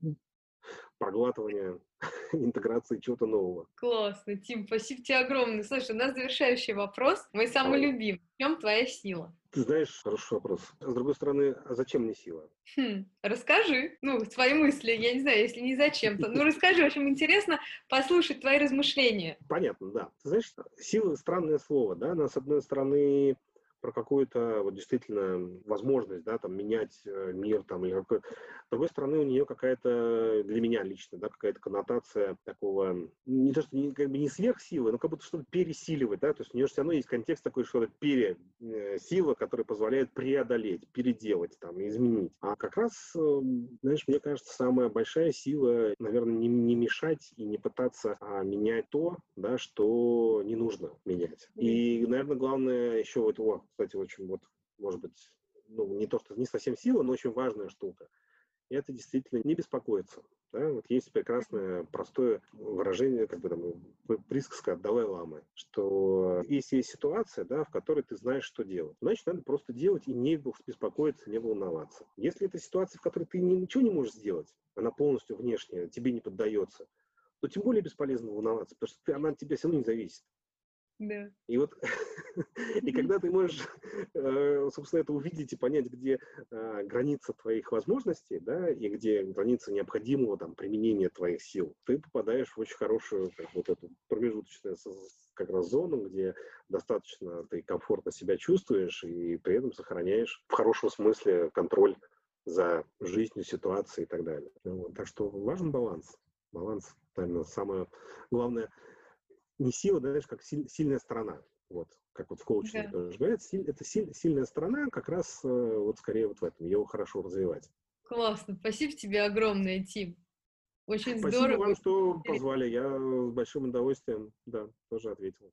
проглатывания, интеграции чего-то нового.
Классно, Тим, спасибо тебе огромное. Слушай, у нас завершающий вопрос, мой самый любимый. В чем твоя сила?
Ты знаешь, хороший вопрос. С другой стороны, а зачем мне сила?
Хм, расскажи, ну, свои мысли, я не знаю, если не зачем, то, ну, расскажи, в общем, интересно послушать твои размышления.
Понятно, да. Ты знаешь, сила — странное слово, да, она, с одной стороны, про какую-то вот действительно возможность, да, там, менять э, мир, там, или какой С другой стороны, у нее какая-то, для меня лично, да, какая-то коннотация такого, не то, что не, как бы не сверхсилы, но как будто что-то пересиливать, да, то есть у нее все равно есть контекст такой, что-то пересила, которая позволяет преодолеть, переделать, там, изменить. А как раз, э, знаешь, мне кажется, самая большая сила, наверное, не, не мешать и не пытаться а, менять то, да, что не нужно менять. И, наверное, главное еще вот, о, кстати, очень вот, может быть, ну, не то, что не совсем сила, но очень важная штука. И это действительно не беспокоиться. Да? Вот есть прекрасное, простое выражение, как бы там, присказка от Далай-Ламы, что если есть ситуация, да, в которой ты знаешь, что делать, значит, надо просто делать и не беспокоиться, не волноваться. Если это ситуация, в которой ты ничего не можешь сделать, она полностью внешняя, тебе не поддается, то тем более бесполезно волноваться, потому что ты, она от тебя все равно не зависит. Да. И вот, и когда ты можешь, э, собственно, это увидеть и понять, где э, граница твоих возможностей, да, и где граница необходимого там применения твоих сил, ты попадаешь в очень хорошую как, вот эту промежуточную как раз зону, где достаточно ты комфортно себя чувствуешь и при этом сохраняешь в хорошем смысле контроль за жизнью, ситуацией и так далее. Вот. Так что важен баланс. Баланс, наверное, самое главное – не сила, знаешь, как силь, сильная сторона. Вот, как вот в коучинге да. тоже говорят, силь, это силь, сильная сторона как раз э, вот скорее вот в этом, его хорошо развивать.
Классно, спасибо тебе огромное, Тим. Очень
Спасибо
здорово.
вам, что позвали. Я с большим удовольствием, да, тоже ответил.